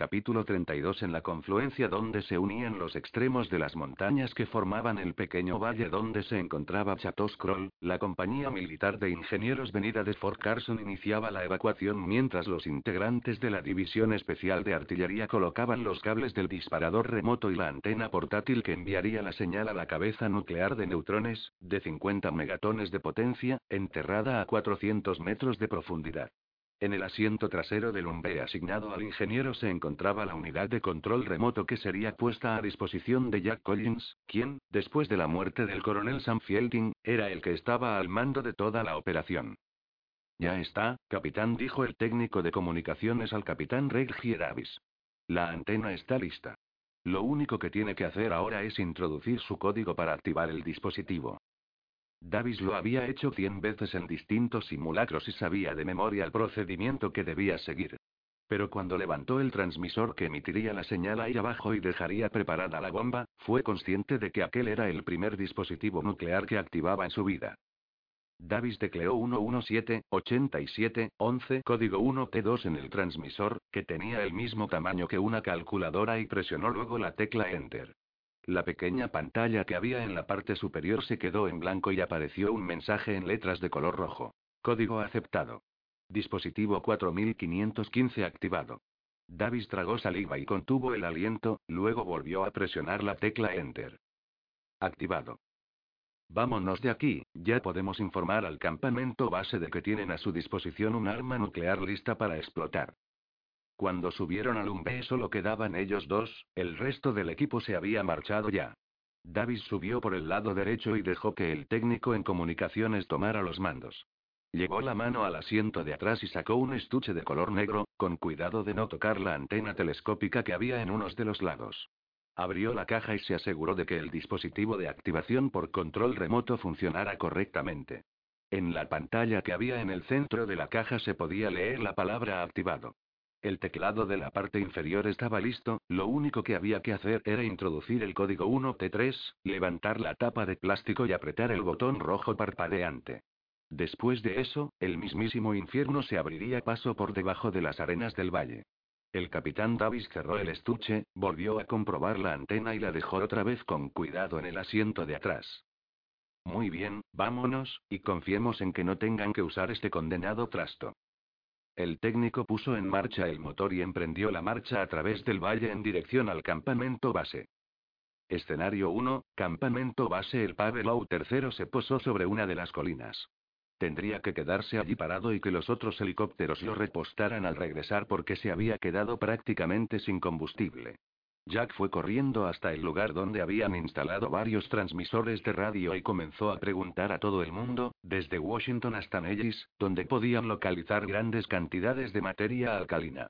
Capítulo 32 En la confluencia donde se unían los extremos de las montañas que formaban el pequeño valle donde se encontraba Chateau Scroll, la compañía militar de ingenieros venida de Fort Carson iniciaba la evacuación mientras los integrantes de la División Especial de Artillería colocaban los cables del disparador remoto y la antena portátil que enviaría la señal a la cabeza nuclear de neutrones, de 50 megatones de potencia, enterrada a 400 metros de profundidad. En el asiento trasero del Umbe asignado al ingeniero se encontraba la unidad de control remoto que sería puesta a disposición de Jack Collins, quien, después de la muerte del coronel Sam Fielding, era el que estaba al mando de toda la operación. Ya está, capitán, dijo el técnico de comunicaciones al capitán Reggie Davis. La antena está lista. Lo único que tiene que hacer ahora es introducir su código para activar el dispositivo. Davis lo había hecho cien veces en distintos simulacros y sabía de memoria el procedimiento que debía seguir. Pero cuando levantó el transmisor que emitiría la señal ahí abajo y dejaría preparada la bomba, fue consciente de que aquel era el primer dispositivo nuclear que activaba en su vida. Davis tecleó 117-87-11 código 1T2 en el transmisor, que tenía el mismo tamaño que una calculadora y presionó luego la tecla Enter. La pequeña pantalla que había en la parte superior se quedó en blanco y apareció un mensaje en letras de color rojo. Código aceptado. Dispositivo 4515 activado. Davis tragó saliva y contuvo el aliento, luego volvió a presionar la tecla Enter. Activado. Vámonos de aquí, ya podemos informar al campamento base de que tienen a su disposición un arma nuclear lista para explotar. Cuando subieron al Umbe solo quedaban ellos dos, el resto del equipo se había marchado ya. Davis subió por el lado derecho y dejó que el técnico en comunicaciones tomara los mandos. Llevó la mano al asiento de atrás y sacó un estuche de color negro, con cuidado de no tocar la antena telescópica que había en unos de los lados. Abrió la caja y se aseguró de que el dispositivo de activación por control remoto funcionara correctamente. En la pantalla que había en el centro de la caja se podía leer la palabra activado. El teclado de la parte inferior estaba listo, lo único que había que hacer era introducir el código 1T3, levantar la tapa de plástico y apretar el botón rojo parpadeante. Después de eso, el mismísimo infierno se abriría paso por debajo de las arenas del valle. El capitán Davis cerró el estuche, volvió a comprobar la antena y la dejó otra vez con cuidado en el asiento de atrás. Muy bien, vámonos, y confiemos en que no tengan que usar este condenado trasto. El técnico puso en marcha el motor y emprendió la marcha a través del valle en dirección al campamento base. Escenario 1, campamento base El Pavelow III se posó sobre una de las colinas. Tendría que quedarse allí parado y que los otros helicópteros lo repostaran al regresar porque se había quedado prácticamente sin combustible. Jack fue corriendo hasta el lugar donde habían instalado varios transmisores de radio y comenzó a preguntar a todo el mundo, desde Washington hasta Nellis, donde podían localizar grandes cantidades de materia alcalina.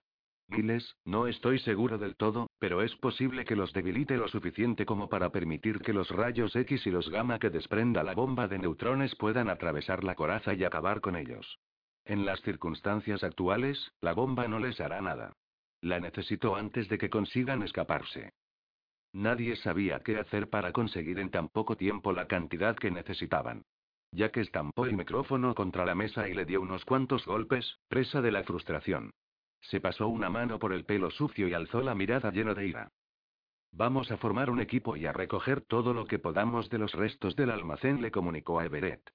Miles, no estoy seguro del todo, pero es posible que los debilite lo suficiente como para permitir que los rayos X y los gamma que desprenda la bomba de neutrones puedan atravesar la coraza y acabar con ellos. En las circunstancias actuales, la bomba no les hará nada. La necesito antes de que consigan escaparse. Nadie sabía qué hacer para conseguir en tan poco tiempo la cantidad que necesitaban. Ya que estampó el micrófono contra la mesa y le dio unos cuantos golpes, presa de la frustración. Se pasó una mano por el pelo sucio y alzó la mirada lleno de ira. Vamos a formar un equipo y a recoger todo lo que podamos de los restos del almacén, le comunicó a Everett.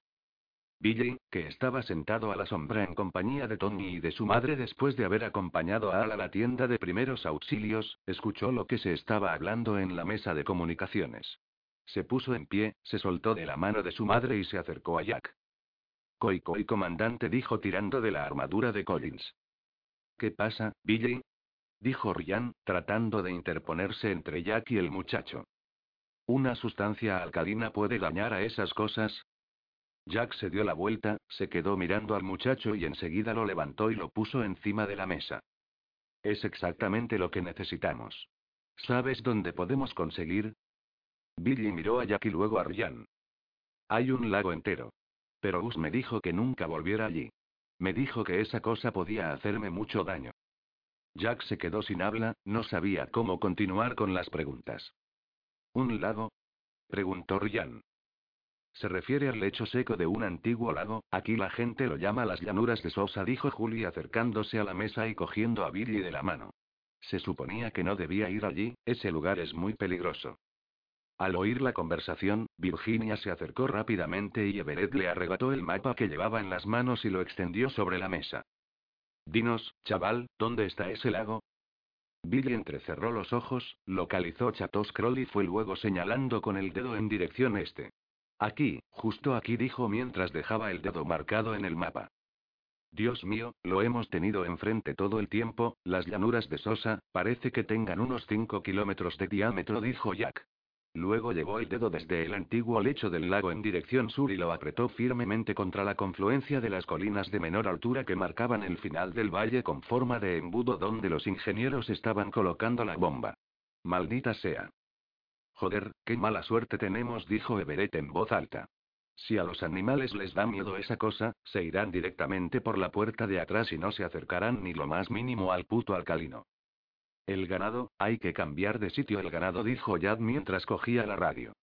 Billy, que estaba sentado a la sombra en compañía de Tony y de su madre después de haber acompañado a Al a la tienda de primeros auxilios, escuchó lo que se estaba hablando en la mesa de comunicaciones. Se puso en pie, se soltó de la mano de su madre y se acercó a Jack. Coi coi comandante dijo tirando de la armadura de Collins. ¿Qué pasa, Billy? dijo Ryan, tratando de interponerse entre Jack y el muchacho. ¿Una sustancia alcalina puede dañar a esas cosas? Jack se dio la vuelta, se quedó mirando al muchacho y enseguida lo levantó y lo puso encima de la mesa. Es exactamente lo que necesitamos. ¿Sabes dónde podemos conseguir? Billy miró a Jack y luego a Ryan. Hay un lago entero. Pero Gus me dijo que nunca volviera allí. Me dijo que esa cosa podía hacerme mucho daño. Jack se quedó sin habla, no sabía cómo continuar con las preguntas. ¿Un lago? preguntó Ryan. Se refiere al lecho seco de un antiguo lago, aquí la gente lo llama las llanuras de Sosa, dijo Julie acercándose a la mesa y cogiendo a Billy de la mano. Se suponía que no debía ir allí, ese lugar es muy peligroso. Al oír la conversación, Virginia se acercó rápidamente y Everett le arrebató el mapa que llevaba en las manos y lo extendió sobre la mesa. Dinos, chaval, ¿dónde está ese lago? Billy entrecerró los ojos, localizó Chatos Croll y fue luego señalando con el dedo en dirección este. Aquí, justo aquí dijo mientras dejaba el dedo marcado en el mapa. Dios mío, lo hemos tenido enfrente todo el tiempo, las llanuras de Sosa, parece que tengan unos 5 kilómetros de diámetro, dijo Jack. Luego llevó el dedo desde el antiguo lecho del lago en dirección sur y lo apretó firmemente contra la confluencia de las colinas de menor altura que marcaban el final del valle con forma de embudo donde los ingenieros estaban colocando la bomba. Maldita sea. Joder, qué mala suerte tenemos, dijo Everett en voz alta. Si a los animales les da miedo esa cosa, se irán directamente por la puerta de atrás y no se acercarán ni lo más mínimo al puto alcalino. El ganado, hay que cambiar de sitio el ganado, dijo Yad mientras cogía la radio.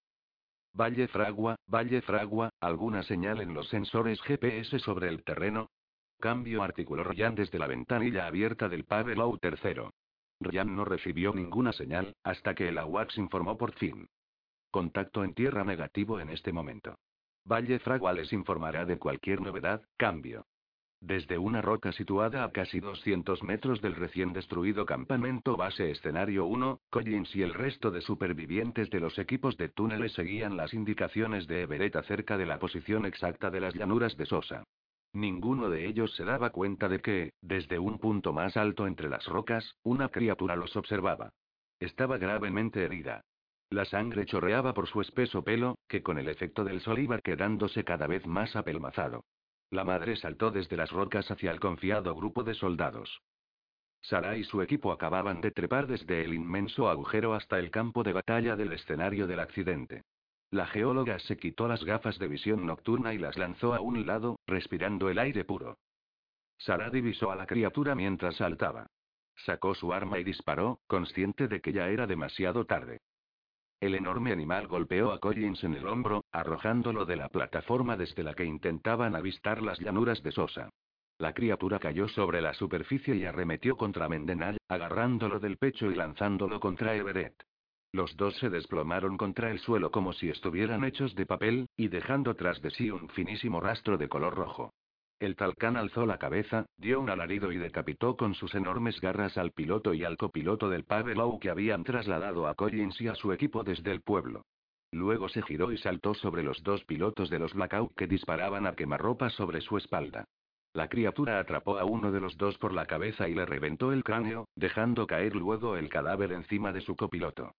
Valle Fragua, Valle Fragua, ¿alguna señal en los sensores GPS sobre el terreno? Cambio, articuló Ryan desde la ventanilla abierta del Pavelow tercero. Ryan no recibió ninguna señal, hasta que el AWACS informó por fin. Contacto en tierra negativo en este momento. Valle Fragua les informará de cualquier novedad, cambio. Desde una roca situada a casi 200 metros del recién destruido campamento base escenario 1, Collins y el resto de supervivientes de los equipos de túneles seguían las indicaciones de Everett acerca de la posición exacta de las llanuras de Sosa. Ninguno de ellos se daba cuenta de que, desde un punto más alto entre las rocas, una criatura los observaba. Estaba gravemente herida. La sangre chorreaba por su espeso pelo, que con el efecto del sol iba quedándose cada vez más apelmazado. La madre saltó desde las rocas hacia el confiado grupo de soldados. Sara y su equipo acababan de trepar desde el inmenso agujero hasta el campo de batalla del escenario del accidente. La geóloga se quitó las gafas de visión nocturna y las lanzó a un lado, respirando el aire puro. Sara divisó a la criatura mientras saltaba. Sacó su arma y disparó, consciente de que ya era demasiado tarde. El enorme animal golpeó a Collins en el hombro, arrojándolo de la plataforma desde la que intentaban avistar las llanuras de Sosa. La criatura cayó sobre la superficie y arremetió contra Mendenal, agarrándolo del pecho y lanzándolo contra Everett. Los dos se desplomaron contra el suelo como si estuvieran hechos de papel, y dejando tras de sí un finísimo rastro de color rojo. El talcán alzó la cabeza, dio un alarido y decapitó con sus enormes garras al piloto y al copiloto del Pavelow que habían trasladado a Collins y a su equipo desde el pueblo. Luego se giró y saltó sobre los dos pilotos de los Blackout que disparaban a quemarropa sobre su espalda. La criatura atrapó a uno de los dos por la cabeza y le reventó el cráneo, dejando caer luego el cadáver encima de su copiloto.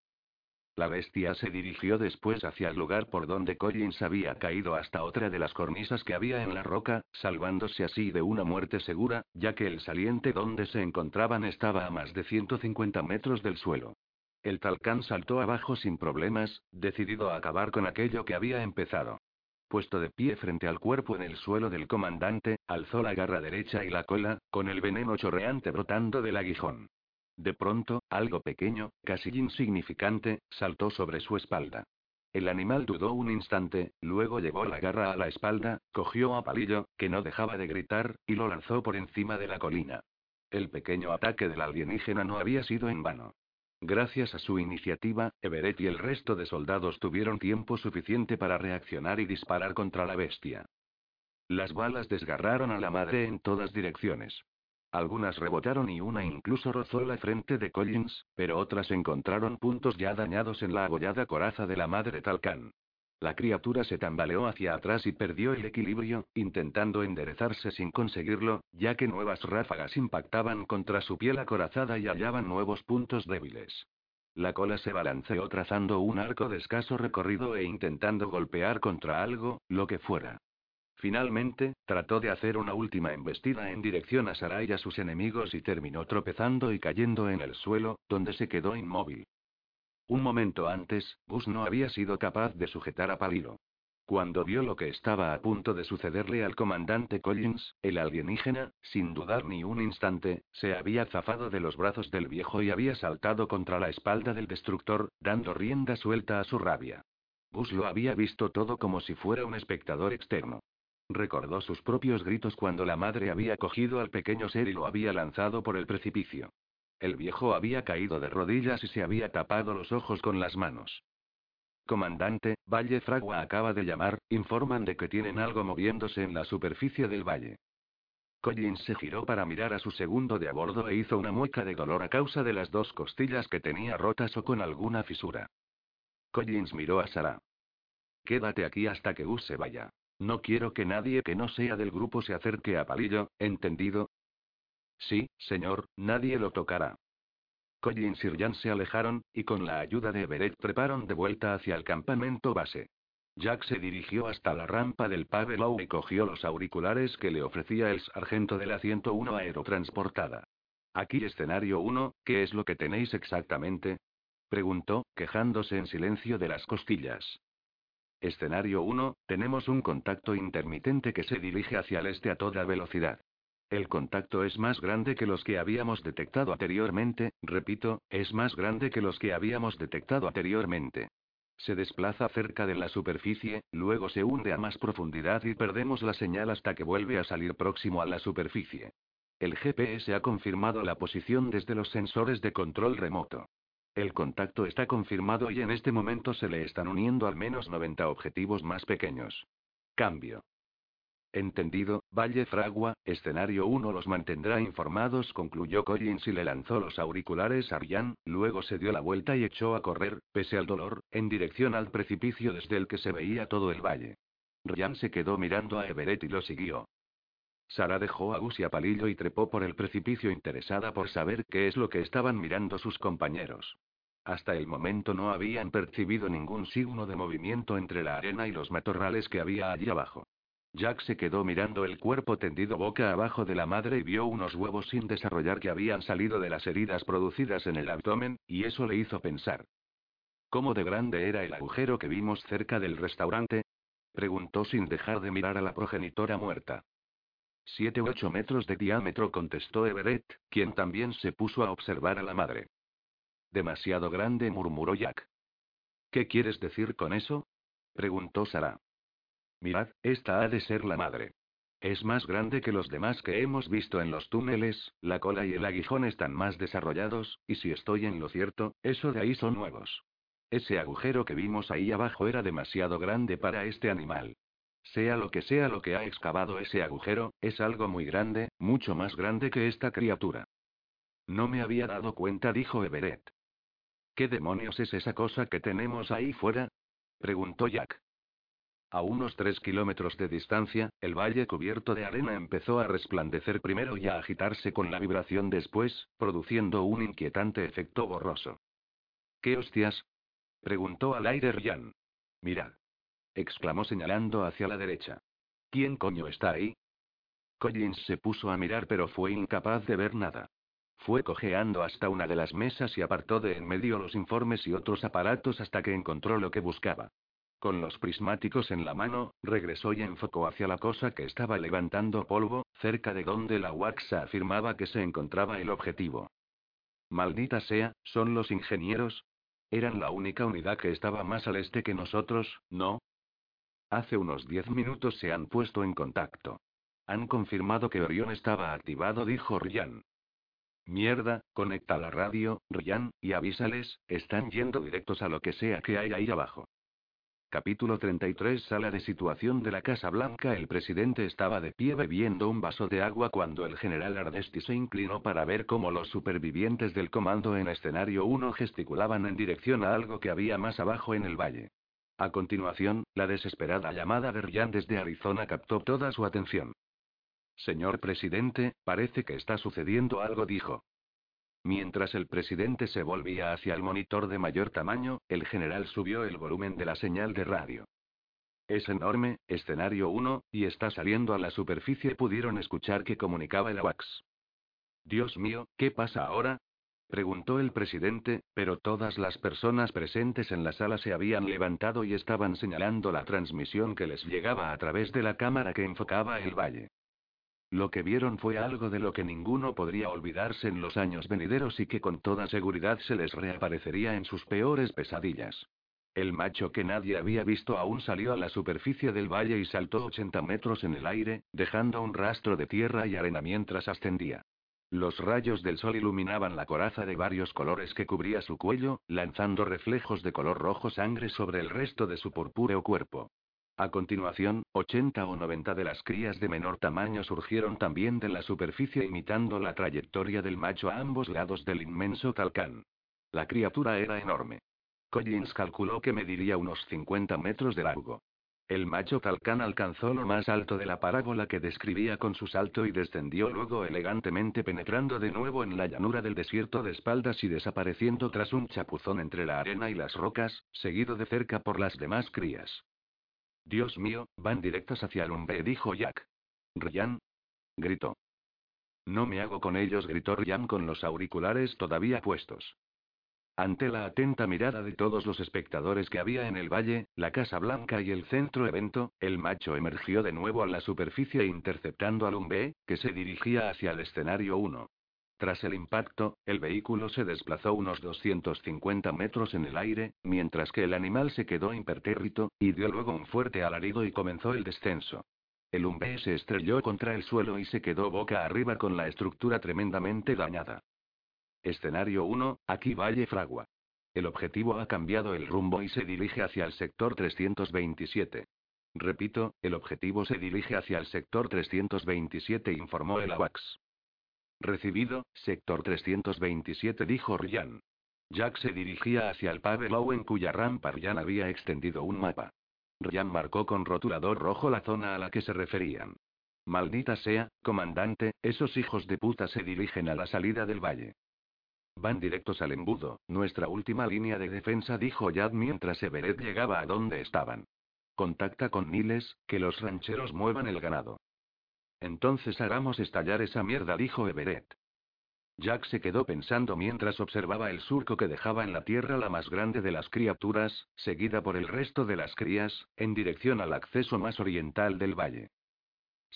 La bestia se dirigió después hacia el lugar por donde Collins había caído hasta otra de las cornisas que había en la roca, salvándose así de una muerte segura, ya que el saliente donde se encontraban estaba a más de 150 metros del suelo. El talcán saltó abajo sin problemas, decidido a acabar con aquello que había empezado. Puesto de pie frente al cuerpo en el suelo del comandante, alzó la garra derecha y la cola, con el veneno chorreante brotando del aguijón. De pronto, algo pequeño, casi insignificante, saltó sobre su espalda. El animal dudó un instante, luego llevó la garra a la espalda, cogió a Palillo, que no dejaba de gritar, y lo lanzó por encima de la colina. El pequeño ataque del alienígena no había sido en vano. Gracias a su iniciativa, Everett y el resto de soldados tuvieron tiempo suficiente para reaccionar y disparar contra la bestia. Las balas desgarraron a la madre en todas direcciones. Algunas rebotaron y una incluso rozó la frente de Collins, pero otras encontraron puntos ya dañados en la abollada coraza de la madre Talcán. La criatura se tambaleó hacia atrás y perdió el equilibrio, intentando enderezarse sin conseguirlo, ya que nuevas ráfagas impactaban contra su piel acorazada y hallaban nuevos puntos débiles. La cola se balanceó trazando un arco de escaso recorrido e intentando golpear contra algo, lo que fuera. Finalmente, trató de hacer una última embestida en dirección a Sarai y a sus enemigos y terminó tropezando y cayendo en el suelo, donde se quedó inmóvil. Un momento antes, Gus no había sido capaz de sujetar a Palilo. Cuando vio lo que estaba a punto de sucederle al comandante Collins, el alienígena, sin dudar ni un instante, se había zafado de los brazos del viejo y había saltado contra la espalda del destructor, dando rienda suelta a su rabia. Gus lo había visto todo como si fuera un espectador externo. Recordó sus propios gritos cuando la madre había cogido al pequeño ser y lo había lanzado por el precipicio. El viejo había caído de rodillas y se había tapado los ojos con las manos. Comandante, Valle Fragua acaba de llamar, informan de que tienen algo moviéndose en la superficie del valle. Collins se giró para mirar a su segundo de a bordo e hizo una mueca de dolor a causa de las dos costillas que tenía rotas o con alguna fisura. Collins miró a Sara. Quédate aquí hasta que Gus se vaya. No quiero que nadie que no sea del grupo se acerque a Palillo, ¿entendido? Sí, señor, nadie lo tocará. Collins y Ryan se alejaron, y con la ayuda de Everett treparon de vuelta hacia el campamento base. Jack se dirigió hasta la rampa del Pavelow y cogió los auriculares que le ofrecía el sargento de la 101 aerotransportada. Aquí escenario 1, ¿qué es lo que tenéis exactamente? preguntó, quejándose en silencio de las costillas. Escenario 1, tenemos un contacto intermitente que se dirige hacia el este a toda velocidad. El contacto es más grande que los que habíamos detectado anteriormente, repito, es más grande que los que habíamos detectado anteriormente. Se desplaza cerca de la superficie, luego se hunde a más profundidad y perdemos la señal hasta que vuelve a salir próximo a la superficie. El GPS ha confirmado la posición desde los sensores de control remoto. El contacto está confirmado y en este momento se le están uniendo al menos 90 objetivos más pequeños. Cambio. Entendido, Valle Fragua, escenario 1 los mantendrá informados, concluyó Collins y le lanzó los auriculares a Ryan, luego se dio la vuelta y echó a correr, pese al dolor, en dirección al precipicio desde el que se veía todo el valle. Ryan se quedó mirando a Everett y lo siguió. Sara dejó a Gus y a Palillo y trepó por el precipicio interesada por saber qué es lo que estaban mirando sus compañeros. Hasta el momento no habían percibido ningún signo de movimiento entre la arena y los matorrales que había allí abajo. Jack se quedó mirando el cuerpo tendido boca abajo de la madre y vio unos huevos sin desarrollar que habían salido de las heridas producidas en el abdomen, y eso le hizo pensar. ¿Cómo de grande era el agujero que vimos cerca del restaurante? preguntó sin dejar de mirar a la progenitora muerta. Siete u ocho metros de diámetro, contestó Everett, quien también se puso a observar a la madre. Demasiado grande, murmuró Jack. ¿Qué quieres decir con eso? preguntó Sara. Mirad, esta ha de ser la madre. Es más grande que los demás que hemos visto en los túneles, la cola y el aguijón están más desarrollados, y si estoy en lo cierto, eso de ahí son nuevos. Ese agujero que vimos ahí abajo era demasiado grande para este animal. Sea lo que sea lo que ha excavado ese agujero, es algo muy grande, mucho más grande que esta criatura. No me había dado cuenta, dijo Everett. ¿Qué demonios es esa cosa que tenemos ahí fuera? preguntó Jack. A unos tres kilómetros de distancia, el valle cubierto de arena empezó a resplandecer primero y a agitarse con la vibración después, produciendo un inquietante efecto borroso. ¿Qué hostias? preguntó al aire Ryan. Mirad. Exclamó señalando hacia la derecha. ¿Quién coño está ahí? Collins se puso a mirar pero fue incapaz de ver nada. Fue cojeando hasta una de las mesas y apartó de en medio los informes y otros aparatos hasta que encontró lo que buscaba. Con los prismáticos en la mano, regresó y enfocó hacia la cosa que estaba levantando polvo, cerca de donde la Waxa afirmaba que se encontraba el objetivo. Maldita sea, ¿son los ingenieros? Eran la única unidad que estaba más al este que nosotros, ¿no? Hace unos diez minutos se han puesto en contacto. Han confirmado que Orión estaba activado, dijo Ryan. Mierda, conecta la radio, Ryan, y avísales, están yendo directos a lo que sea que hay ahí abajo. Capítulo 33 Sala de situación de la Casa Blanca El presidente estaba de pie bebiendo un vaso de agua cuando el general Ardesti se inclinó para ver cómo los supervivientes del comando en escenario 1 gesticulaban en dirección a algo que había más abajo en el valle. A continuación, la desesperada llamada de Ryan desde Arizona captó toda su atención. Señor presidente, parece que está sucediendo algo, dijo. Mientras el presidente se volvía hacia el monitor de mayor tamaño, el general subió el volumen de la señal de radio. Es enorme, escenario 1, y está saliendo a la superficie. Pudieron escuchar que comunicaba el AWACS. Dios mío, ¿qué pasa ahora? Preguntó el presidente, pero todas las personas presentes en la sala se habían levantado y estaban señalando la transmisión que les llegaba a través de la cámara que enfocaba el valle. Lo que vieron fue algo de lo que ninguno podría olvidarse en los años venideros y que con toda seguridad se les reaparecería en sus peores pesadillas. El macho que nadie había visto aún salió a la superficie del valle y saltó 80 metros en el aire, dejando un rastro de tierra y arena mientras ascendía. Los rayos del sol iluminaban la coraza de varios colores que cubría su cuello, lanzando reflejos de color rojo sangre sobre el resto de su purpúreo cuerpo. A continuación, 80 o 90 de las crías de menor tamaño surgieron también de la superficie imitando la trayectoria del macho a ambos lados del inmenso talcán. La criatura era enorme. Collins calculó que mediría unos 50 metros de largo. El macho talcán alcanzó lo más alto de la parábola que describía con su salto y descendió luego elegantemente penetrando de nuevo en la llanura del desierto de espaldas y desapareciendo tras un chapuzón entre la arena y las rocas, seguido de cerca por las demás crías. Dios mío, van directas hacia Lumbe, dijo Jack. Ryan. Gritó. No me hago con ellos, gritó Ryan con los auriculares todavía puestos. Ante la atenta mirada de todos los espectadores que había en el valle, la Casa Blanca y el centro evento, el macho emergió de nuevo a la superficie interceptando a Lumbe, que se dirigía hacia el escenario 1. Tras el impacto, el vehículo se desplazó unos 250 metros en el aire, mientras que el animal se quedó impertérrito, y dio luego un fuerte alarido y comenzó el descenso. El Umbe se estrelló contra el suelo y se quedó boca arriba con la estructura tremendamente dañada. Escenario 1, aquí Valle Fragua. El objetivo ha cambiado el rumbo y se dirige hacia el sector 327. Repito, el objetivo se dirige hacia el sector 327, informó el AWACS. Recibido, sector 327, dijo Ryan. Jack se dirigía hacia el Pavelow en cuya rampa Ryan había extendido un mapa. Ryan marcó con rotulador rojo la zona a la que se referían. Maldita sea, comandante, esos hijos de puta se dirigen a la salida del valle. Van directos al embudo, nuestra última línea de defensa, dijo Jack mientras Everett llegaba a donde estaban. Contacta con Niles, que los rancheros muevan el ganado. Entonces hagamos estallar esa mierda, dijo Everett. Jack se quedó pensando mientras observaba el surco que dejaba en la tierra la más grande de las criaturas, seguida por el resto de las crías, en dirección al acceso más oriental del valle.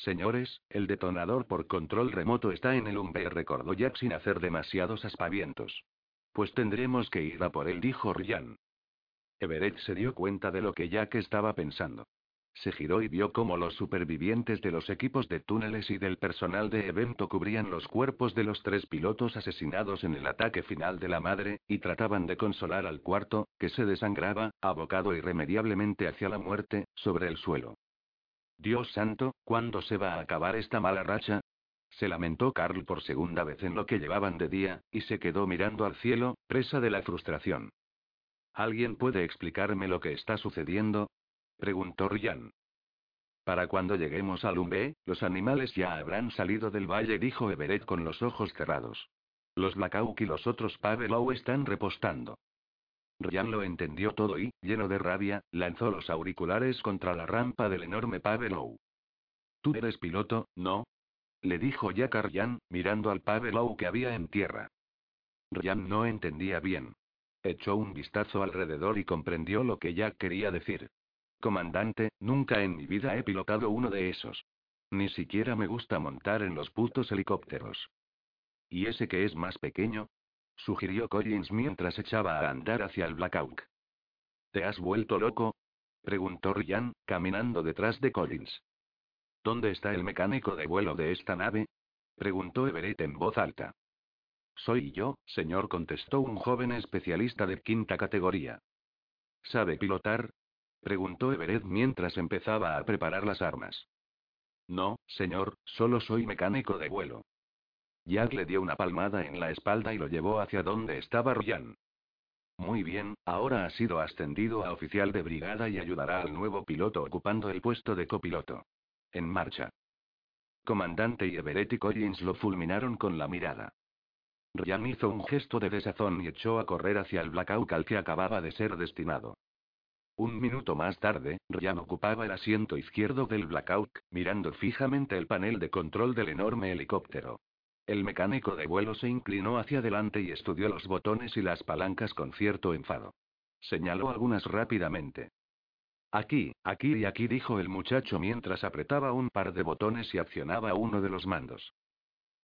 Señores, el detonador por control remoto está en el Umbe, recordó Jack sin hacer demasiados aspavientos. Pues tendremos que ir a por él, dijo Ryan. Everett se dio cuenta de lo que Jack estaba pensando. Se giró y vio cómo los supervivientes de los equipos de túneles y del personal de evento cubrían los cuerpos de los tres pilotos asesinados en el ataque final de la madre, y trataban de consolar al cuarto, que se desangraba, abocado irremediablemente hacia la muerte, sobre el suelo. Dios santo, ¿cuándo se va a acabar esta mala racha? Se lamentó Carl por segunda vez en lo que llevaban de día, y se quedó mirando al cielo, presa de la frustración. ¿Alguien puede explicarme lo que está sucediendo? Preguntó Ryan. Para cuando lleguemos a Lumbe, los animales ya habrán salido del valle, dijo Everett con los ojos cerrados. Los Blackhawk y los otros Pavelow están repostando. Ryan lo entendió todo y, lleno de rabia, lanzó los auriculares contra la rampa del enorme Pavelow. Tú eres piloto, ¿no? Le dijo Jack a mirando al Pavelow que había en tierra. Ryan no entendía bien. Echó un vistazo alrededor y comprendió lo que Jack quería decir. Comandante, nunca en mi vida he pilotado uno de esos. Ni siquiera me gusta montar en los putos helicópteros. ¿Y ese que es más pequeño? Sugirió Collins mientras echaba a andar hacia el Blackout. ¿Te has vuelto loco? Preguntó Ryan, caminando detrás de Collins. ¿Dónde está el mecánico de vuelo de esta nave? Preguntó Everett en voz alta. Soy yo, señor, contestó un joven especialista de quinta categoría. ¿Sabe pilotar? Preguntó Everett mientras empezaba a preparar las armas. No, señor, solo soy mecánico de vuelo. Jack le dio una palmada en la espalda y lo llevó hacia donde estaba Ryan. Muy bien, ahora ha sido ascendido a oficial de brigada y ayudará al nuevo piloto ocupando el puesto de copiloto. En marcha. Comandante y Everett y Collins lo fulminaron con la mirada. Ryan hizo un gesto de desazón y echó a correr hacia el blackout al que acababa de ser destinado. Un minuto más tarde, Ryan ocupaba el asiento izquierdo del Blackout, mirando fijamente el panel de control del enorme helicóptero. El mecánico de vuelo se inclinó hacia adelante y estudió los botones y las palancas con cierto enfado. Señaló algunas rápidamente. Aquí, aquí y aquí dijo el muchacho mientras apretaba un par de botones y accionaba uno de los mandos.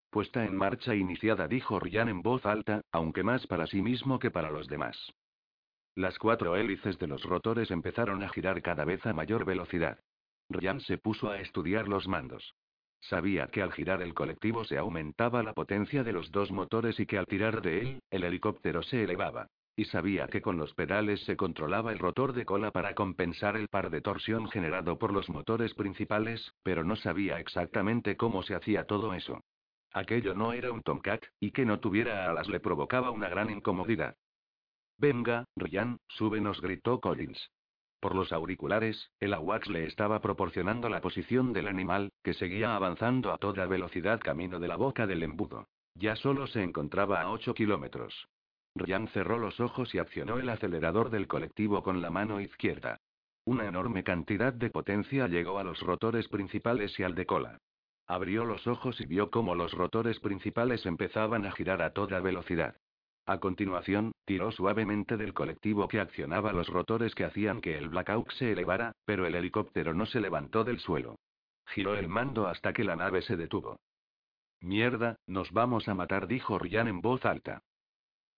Puesta en marcha iniciada, dijo Ryan en voz alta, aunque más para sí mismo que para los demás. Las cuatro hélices de los rotores empezaron a girar cada vez a mayor velocidad. Ryan se puso a estudiar los mandos. Sabía que al girar el colectivo se aumentaba la potencia de los dos motores y que al tirar de él, el helicóptero se elevaba. Y sabía que con los pedales se controlaba el rotor de cola para compensar el par de torsión generado por los motores principales, pero no sabía exactamente cómo se hacía todo eso. Aquello no era un Tomcat, y que no tuviera alas le provocaba una gran incomodidad. Venga, Ryan, súbenos, gritó Collins. Por los auriculares, el AWACS le estaba proporcionando la posición del animal, que seguía avanzando a toda velocidad camino de la boca del embudo. Ya solo se encontraba a 8 kilómetros. Ryan cerró los ojos y accionó el acelerador del colectivo con la mano izquierda. Una enorme cantidad de potencia llegó a los rotores principales y al de cola. Abrió los ojos y vio cómo los rotores principales empezaban a girar a toda velocidad. A continuación, tiró suavemente del colectivo que accionaba los rotores que hacían que el Blackhawk se elevara, pero el helicóptero no se levantó del suelo. Giró el mando hasta que la nave se detuvo. Mierda, nos vamos a matar, dijo Ryan en voz alta.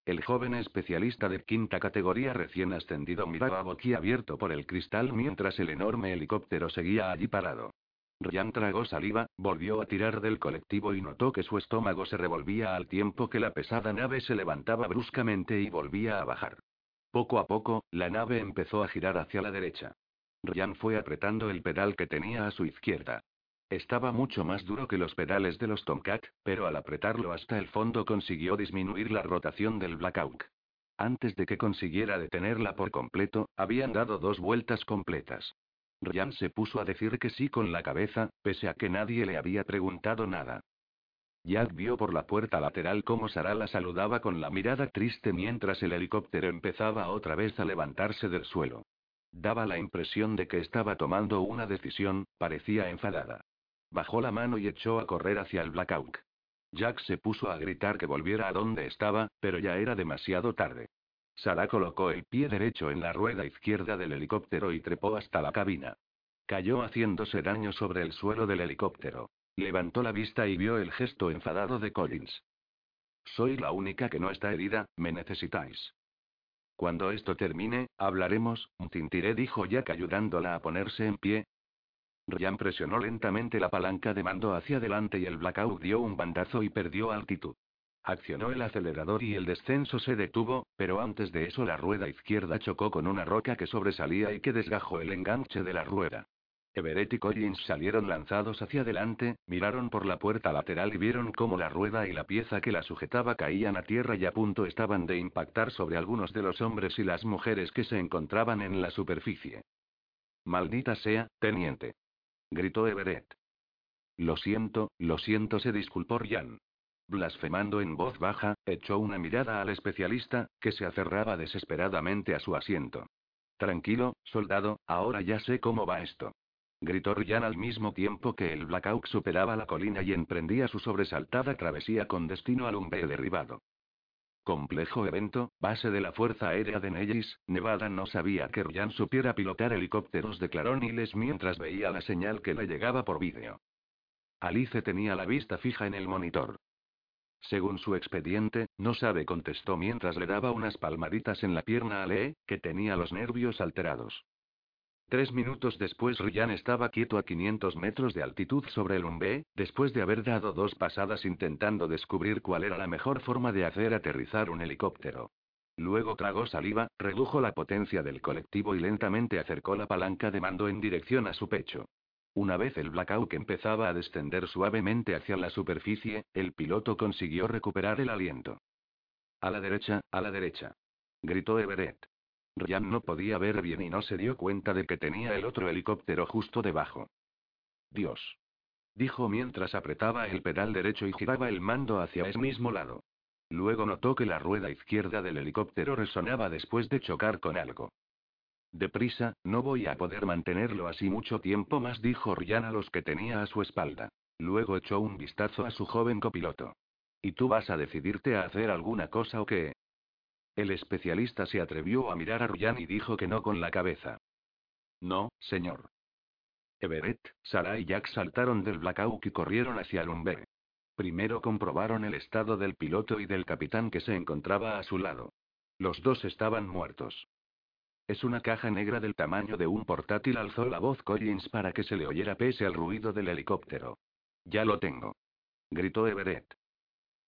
El joven especialista de quinta categoría recién ascendido miraba boquiabierto por el cristal mientras el enorme helicóptero seguía allí parado. Ryan tragó saliva, volvió a tirar del colectivo y notó que su estómago se revolvía al tiempo que la pesada nave se levantaba bruscamente y volvía a bajar. Poco a poco, la nave empezó a girar hacia la derecha. Ryan fue apretando el pedal que tenía a su izquierda. Estaba mucho más duro que los pedales de los Tomcat, pero al apretarlo hasta el fondo consiguió disminuir la rotación del Blackout. Antes de que consiguiera detenerla por completo, habían dado dos vueltas completas. Ryan se puso a decir que sí con la cabeza, pese a que nadie le había preguntado nada. Jack vio por la puerta lateral cómo Sara la saludaba con la mirada triste mientras el helicóptero empezaba otra vez a levantarse del suelo. Daba la impresión de que estaba tomando una decisión, parecía enfadada. Bajó la mano y echó a correr hacia el Blackout. Jack se puso a gritar que volviera a donde estaba, pero ya era demasiado tarde. Sara colocó el pie derecho en la rueda izquierda del helicóptero y trepó hasta la cabina. Cayó haciéndose daño sobre el suelo del helicóptero. Levantó la vista y vio el gesto enfadado de Collins. Soy la única que no está herida, me necesitáis. Cuando esto termine, hablaremos, Tintiré dijo Jack ayudándola a ponerse en pie. Ryan presionó lentamente la palanca de mando hacia adelante y el blackout dio un bandazo y perdió altitud. Accionó el acelerador y el descenso se detuvo, pero antes de eso la rueda izquierda chocó con una roca que sobresalía y que desgajó el enganche de la rueda. Everett y Collins salieron lanzados hacia adelante, miraron por la puerta lateral y vieron cómo la rueda y la pieza que la sujetaba caían a tierra y a punto estaban de impactar sobre algunos de los hombres y las mujeres que se encontraban en la superficie. Maldita sea, teniente. Gritó Everett. Lo siento, lo siento, se disculpó Ryan. Blasfemando en voz baja, echó una mirada al especialista, que se aferraba desesperadamente a su asiento. Tranquilo, soldado, ahora ya sé cómo va esto. Gritó Ryan al mismo tiempo que el Blackout superaba la colina y emprendía su sobresaltada travesía con destino al Umbe derribado. Complejo evento, base de la Fuerza Aérea de Nellis, Nevada no sabía que Ryan supiera pilotar helicópteros, declaró Niles mientras veía la señal que le llegaba por vídeo. Alice tenía la vista fija en el monitor. Según su expediente, no sabe, contestó mientras le daba unas palmaditas en la pierna a Lee, que tenía los nervios alterados. Tres minutos después Ryan estaba quieto a 500 metros de altitud sobre el Umbe, después de haber dado dos pasadas intentando descubrir cuál era la mejor forma de hacer aterrizar un helicóptero. Luego tragó saliva, redujo la potencia del colectivo y lentamente acercó la palanca de mando en dirección a su pecho. Una vez el Blackout empezaba a descender suavemente hacia la superficie, el piloto consiguió recuperar el aliento. A la derecha, a la derecha. Gritó Everett. Ryan no podía ver bien y no se dio cuenta de que tenía el otro helicóptero justo debajo. Dios. Dijo mientras apretaba el pedal derecho y giraba el mando hacia ese mismo lado. Luego notó que la rueda izquierda del helicóptero resonaba después de chocar con algo. Deprisa, no voy a poder mantenerlo así mucho tiempo más, dijo Ryan a los que tenía a su espalda. Luego echó un vistazo a su joven copiloto. ¿Y tú vas a decidirte a hacer alguna cosa o qué? El especialista se atrevió a mirar a Ryan y dijo que no con la cabeza. No, señor. Everett, Sarah y Jack saltaron del Blackhawk y corrieron hacia Lumber. Primero comprobaron el estado del piloto y del capitán que se encontraba a su lado. Los dos estaban muertos. Es una caja negra del tamaño de un portátil, alzó la voz Collins para que se le oyera pese al ruido del helicóptero. Ya lo tengo. Gritó Everett.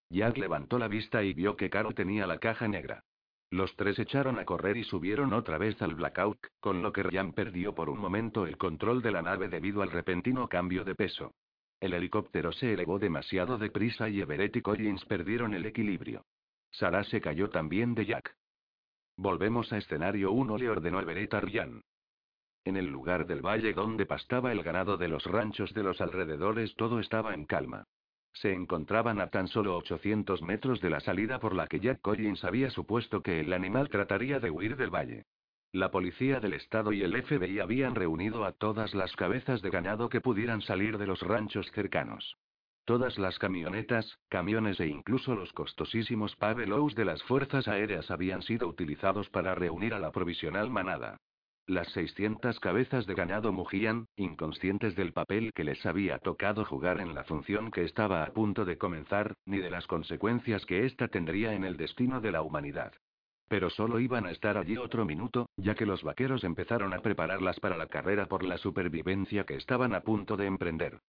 Jack levantó la vista y vio que Caro tenía la caja negra. Los tres echaron a correr y subieron otra vez al Blackout, con lo que Ryan perdió por un momento el control de la nave debido al repentino cambio de peso. El helicóptero se elevó demasiado deprisa y Everett y Collins perdieron el equilibrio. Sarah se cayó también de Jack. Volvemos a escenario 1, le ordenó Everett a Ryan. En el lugar del valle donde pastaba el ganado de los ranchos de los alrededores todo estaba en calma. Se encontraban a tan solo 800 metros de la salida por la que Jack Collins había supuesto que el animal trataría de huir del valle. La policía del estado y el FBI habían reunido a todas las cabezas de ganado que pudieran salir de los ranchos cercanos. Todas las camionetas, camiones e incluso los costosísimos Pavelows de las fuerzas aéreas habían sido utilizados para reunir a la provisional manada. Las 600 cabezas de ganado mugían, inconscientes del papel que les había tocado jugar en la función que estaba a punto de comenzar, ni de las consecuencias que ésta tendría en el destino de la humanidad. Pero solo iban a estar allí otro minuto, ya que los vaqueros empezaron a prepararlas para la carrera por la supervivencia que estaban a punto de emprender.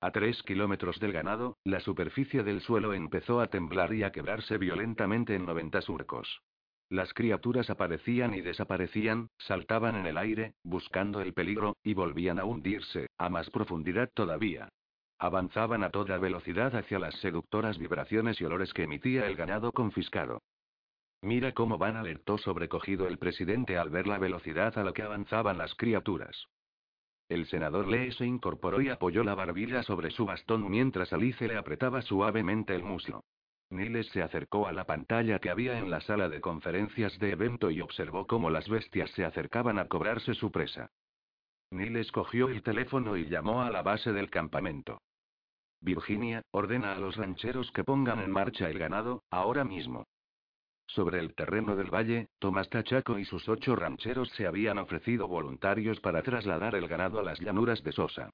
A tres kilómetros del ganado, la superficie del suelo empezó a temblar y a quebrarse violentamente en 90 surcos. Las criaturas aparecían y desaparecían, saltaban en el aire, buscando el peligro, y volvían a hundirse, a más profundidad todavía. Avanzaban a toda velocidad hacia las seductoras vibraciones y olores que emitía el ganado confiscado. Mira cómo van, alertó sobrecogido el presidente al ver la velocidad a la que avanzaban las criaturas. El senador Lee se incorporó y apoyó la barbilla sobre su bastón mientras Alice le apretaba suavemente el muslo. Niles se acercó a la pantalla que había en la sala de conferencias de evento y observó cómo las bestias se acercaban a cobrarse su presa. Niles cogió el teléfono y llamó a la base del campamento. Virginia, ordena a los rancheros que pongan en marcha el ganado, ahora mismo. Sobre el terreno del valle, Tomás Tachaco y sus ocho rancheros se habían ofrecido voluntarios para trasladar el ganado a las llanuras de Sosa.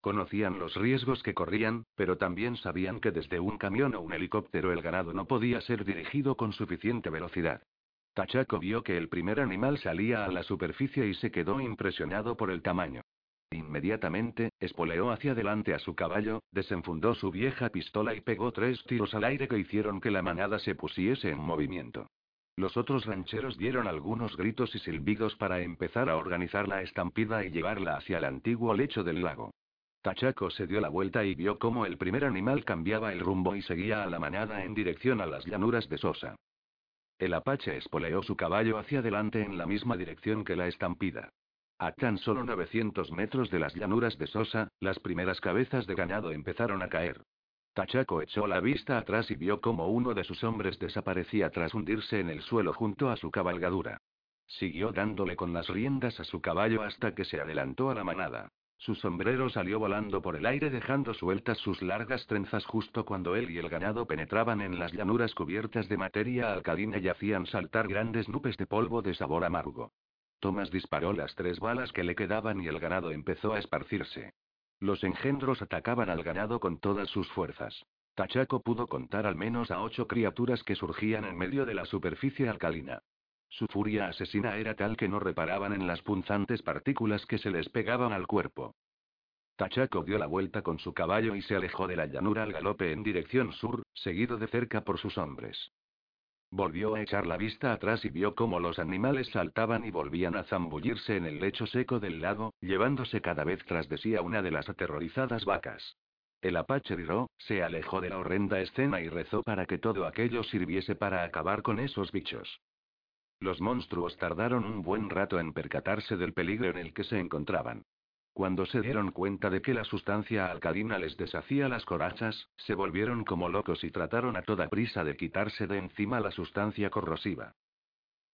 Conocían los riesgos que corrían, pero también sabían que desde un camión o un helicóptero el ganado no podía ser dirigido con suficiente velocidad. Tachaco vio que el primer animal salía a la superficie y se quedó impresionado por el tamaño. Inmediatamente, espoleó hacia adelante a su caballo, desenfundó su vieja pistola y pegó tres tiros al aire que hicieron que la manada se pusiese en movimiento. Los otros rancheros dieron algunos gritos y silbidos para empezar a organizar la estampida y llevarla hacia el antiguo lecho del lago. Tachaco se dio la vuelta y vio cómo el primer animal cambiaba el rumbo y seguía a la manada en dirección a las llanuras de Sosa. El apache espoleó su caballo hacia adelante en la misma dirección que la estampida. A tan solo 900 metros de las llanuras de Sosa, las primeras cabezas de ganado empezaron a caer. Tachaco echó la vista atrás y vio cómo uno de sus hombres desaparecía tras hundirse en el suelo junto a su cabalgadura. Siguió dándole con las riendas a su caballo hasta que se adelantó a la manada. Su sombrero salió volando por el aire dejando sueltas sus largas trenzas justo cuando él y el ganado penetraban en las llanuras cubiertas de materia alcalina y hacían saltar grandes nubes de polvo de sabor amargo. Thomas disparó las tres balas que le quedaban y el ganado empezó a esparcirse. Los engendros atacaban al ganado con todas sus fuerzas. Tachaco pudo contar al menos a ocho criaturas que surgían en medio de la superficie alcalina. Su furia asesina era tal que no reparaban en las punzantes partículas que se les pegaban al cuerpo. Tachaco dio la vuelta con su caballo y se alejó de la llanura al galope en dirección sur, seguido de cerca por sus hombres. Volvió a echar la vista atrás y vio cómo los animales saltaban y volvían a zambullirse en el lecho seco del lago, llevándose cada vez tras de sí a una de las aterrorizadas vacas. El apache Riro se alejó de la horrenda escena y rezó para que todo aquello sirviese para acabar con esos bichos. Los monstruos tardaron un buen rato en percatarse del peligro en el que se encontraban. Cuando se dieron cuenta de que la sustancia alcalina les deshacía las corazas, se volvieron como locos y trataron a toda prisa de quitarse de encima la sustancia corrosiva.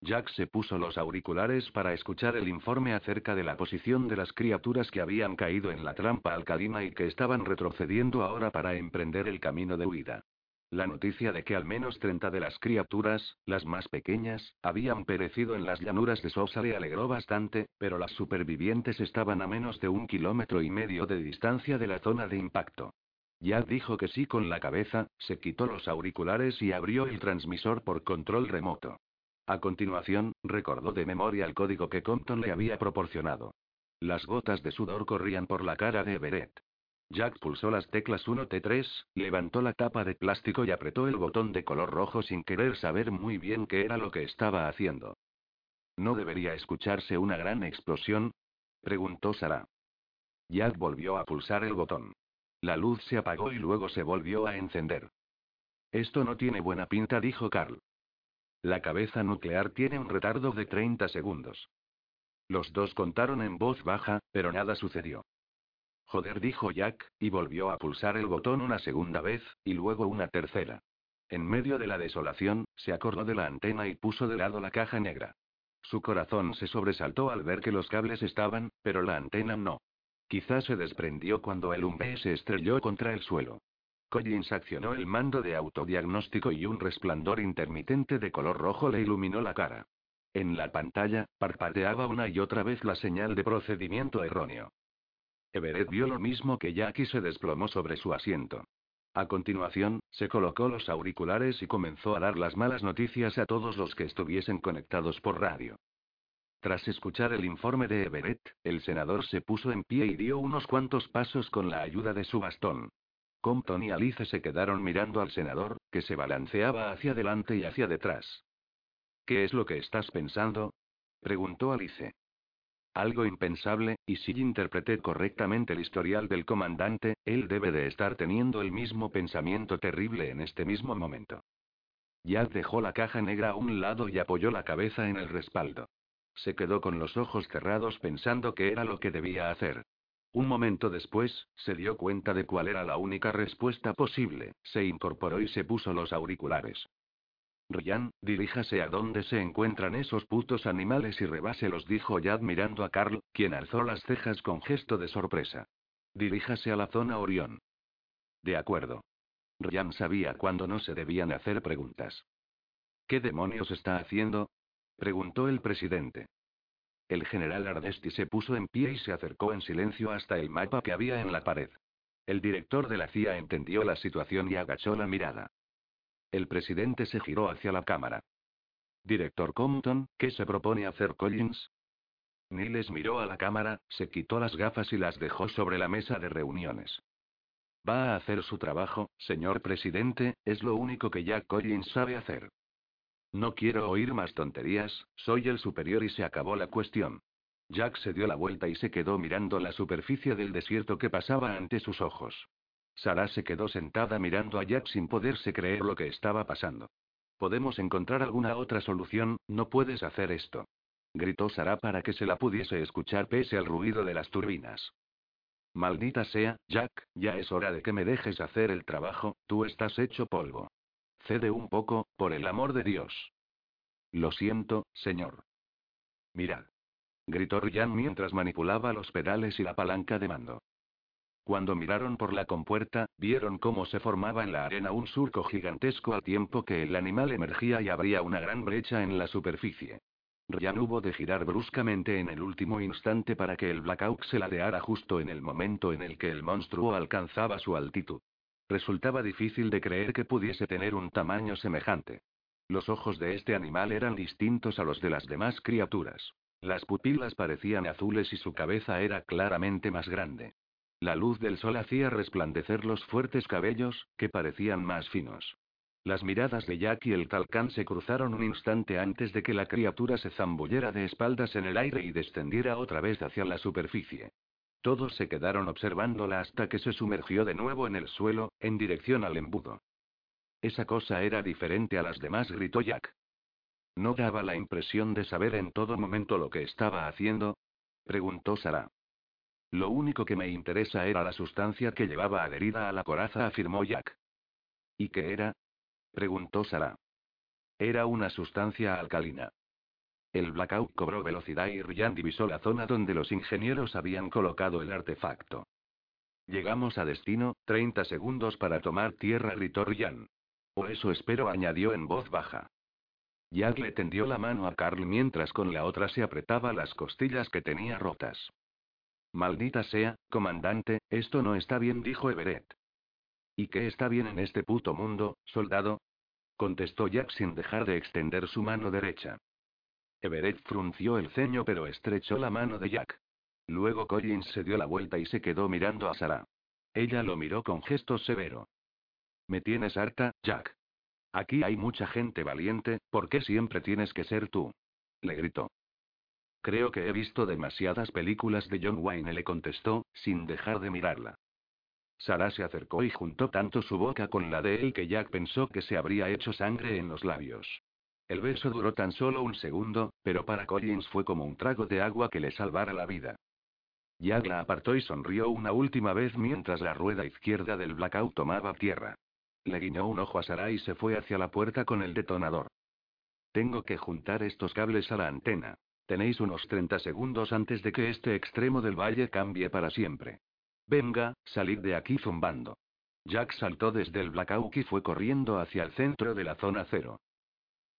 Jack se puso los auriculares para escuchar el informe acerca de la posición de las criaturas que habían caído en la trampa alcalina y que estaban retrocediendo ahora para emprender el camino de huida. La noticia de que al menos 30 de las criaturas, las más pequeñas, habían perecido en las llanuras de Sosa le alegró bastante, pero las supervivientes estaban a menos de un kilómetro y medio de distancia de la zona de impacto. Jack dijo que sí con la cabeza, se quitó los auriculares y abrió el transmisor por control remoto. A continuación, recordó de memoria el código que Compton le había proporcionado. Las gotas de sudor corrían por la cara de Everett. Jack pulsó las teclas 1T3, levantó la tapa de plástico y apretó el botón de color rojo sin querer saber muy bien qué era lo que estaba haciendo. ¿No debería escucharse una gran explosión? preguntó Sara. Jack volvió a pulsar el botón. La luz se apagó y luego se volvió a encender. Esto no tiene buena pinta, dijo Carl. La cabeza nuclear tiene un retardo de 30 segundos. Los dos contaron en voz baja, pero nada sucedió. Joder, dijo Jack, y volvió a pulsar el botón una segunda vez, y luego una tercera. En medio de la desolación, se acordó de la antena y puso de lado la caja negra. Su corazón se sobresaltó al ver que los cables estaban, pero la antena no. Quizás se desprendió cuando el UMB se estrelló contra el suelo. Collins accionó el mando de autodiagnóstico y un resplandor intermitente de color rojo le iluminó la cara. En la pantalla, parpadeaba una y otra vez la señal de procedimiento erróneo. Everett vio lo mismo que Jack y se desplomó sobre su asiento. A continuación, se colocó los auriculares y comenzó a dar las malas noticias a todos los que estuviesen conectados por radio. Tras escuchar el informe de Everett, el senador se puso en pie y dio unos cuantos pasos con la ayuda de su bastón. Compton y Alice se quedaron mirando al senador, que se balanceaba hacia adelante y hacia detrás. ¿Qué es lo que estás pensando? preguntó Alice. Algo impensable, y si interpreté correctamente el historial del comandante, él debe de estar teniendo el mismo pensamiento terrible en este mismo momento. Jack dejó la caja negra a un lado y apoyó la cabeza en el respaldo. Se quedó con los ojos cerrados pensando qué era lo que debía hacer. Un momento después, se dio cuenta de cuál era la única respuesta posible, se incorporó y se puso los auriculares. Ryan, diríjase a dónde se encuentran esos putos animales y rebáselos, dijo Yad mirando a Carl, quien alzó las cejas con gesto de sorpresa. Diríjase a la zona Orión. De acuerdo. Ryan sabía cuándo no se debían hacer preguntas. ¿Qué demonios está haciendo? preguntó el presidente. El general Ardesti se puso en pie y se acercó en silencio hasta el mapa que había en la pared. El director de la CIA entendió la situación y agachó la mirada. El presidente se giró hacia la cámara. Director Compton, ¿qué se propone hacer Collins? Niles miró a la cámara, se quitó las gafas y las dejó sobre la mesa de reuniones. Va a hacer su trabajo, señor presidente, es lo único que Jack Collins sabe hacer. No quiero oír más tonterías, soy el superior y se acabó la cuestión. Jack se dio la vuelta y se quedó mirando la superficie del desierto que pasaba ante sus ojos. Sara se quedó sentada mirando a Jack sin poderse creer lo que estaba pasando. Podemos encontrar alguna otra solución, no puedes hacer esto. Gritó Sara para que se la pudiese escuchar pese al ruido de las turbinas. Maldita sea, Jack, ya es hora de que me dejes hacer el trabajo, tú estás hecho polvo. Cede un poco, por el amor de Dios. Lo siento, señor. Mirad. Gritó Ryan mientras manipulaba los pedales y la palanca de mando. Cuando miraron por la compuerta, vieron cómo se formaba en la arena un surco gigantesco al tiempo que el animal emergía y abría una gran brecha en la superficie. Ryan hubo de girar bruscamente en el último instante para que el Blackout se ladeara justo en el momento en el que el monstruo alcanzaba su altitud. Resultaba difícil de creer que pudiese tener un tamaño semejante. Los ojos de este animal eran distintos a los de las demás criaturas. Las pupilas parecían azules y su cabeza era claramente más grande. La luz del sol hacía resplandecer los fuertes cabellos, que parecían más finos. Las miradas de Jack y el talcán se cruzaron un instante antes de que la criatura se zambullera de espaldas en el aire y descendiera otra vez hacia la superficie. Todos se quedaron observándola hasta que se sumergió de nuevo en el suelo, en dirección al embudo. Esa cosa era diferente a las demás, gritó Jack. ¿No daba la impresión de saber en todo momento lo que estaba haciendo? preguntó Sara. Lo único que me interesa era la sustancia que llevaba adherida a la coraza, afirmó Jack. ¿Y qué era? preguntó Sara. Era una sustancia alcalina. El blackout cobró velocidad y Ryan divisó la zona donde los ingenieros habían colocado el artefacto. Llegamos a destino, 30 segundos para tomar tierra, gritó Ryan. O eso espero, añadió en voz baja. Jack le tendió la mano a Carl mientras con la otra se apretaba las costillas que tenía rotas. Maldita sea, comandante, esto no está bien, dijo Everett. ¿Y qué está bien en este puto mundo, soldado? contestó Jack sin dejar de extender su mano derecha. Everett frunció el ceño pero estrechó la mano de Jack. Luego Collins se dio la vuelta y se quedó mirando a Sarah. Ella lo miró con gesto severo. Me tienes harta, Jack. Aquí hay mucha gente valiente, ¿por qué siempre tienes que ser tú? Le gritó. Creo que he visto demasiadas películas de John Wayne, le contestó, sin dejar de mirarla. Sarah se acercó y juntó tanto su boca con la de él que Jack pensó que se habría hecho sangre en los labios. El beso duró tan solo un segundo, pero para Collins fue como un trago de agua que le salvara la vida. Jack la apartó y sonrió una última vez mientras la rueda izquierda del blackout tomaba tierra. Le guiñó un ojo a Sara y se fue hacia la puerta con el detonador. Tengo que juntar estos cables a la antena. Tenéis unos 30 segundos antes de que este extremo del valle cambie para siempre. Venga, salid de aquí zumbando. Jack saltó desde el blackout y fue corriendo hacia el centro de la zona cero.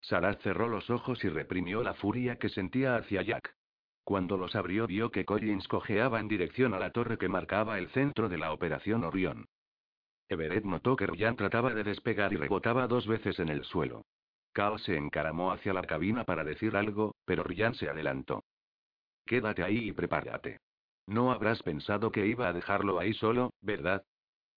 Sarah cerró los ojos y reprimió la furia que sentía hacia Jack. Cuando los abrió vio que Collins cojeaba en dirección a la torre que marcaba el centro de la operación Orión. Everett notó que Ryan trataba de despegar y rebotaba dos veces en el suelo. Cal se encaramó hacia la cabina para decir algo, pero Ryan se adelantó. Quédate ahí y prepárate. No habrás pensado que iba a dejarlo ahí solo, ¿verdad?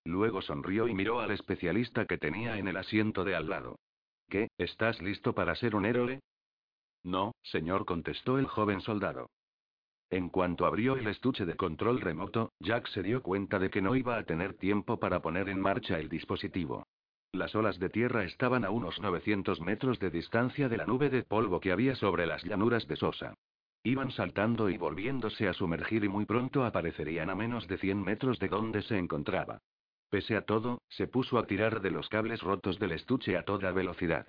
Luego sonrió y miró al especialista que tenía en el asiento de al lado. ¿Qué, estás listo para ser un héroe? No, señor, contestó el joven soldado. En cuanto abrió el estuche de control remoto, Jack se dio cuenta de que no iba a tener tiempo para poner en marcha el dispositivo. Las olas de tierra estaban a unos 900 metros de distancia de la nube de polvo que había sobre las llanuras de Sosa. Iban saltando y volviéndose a sumergir y muy pronto aparecerían a menos de 100 metros de donde se encontraba. Pese a todo, se puso a tirar de los cables rotos del estuche a toda velocidad.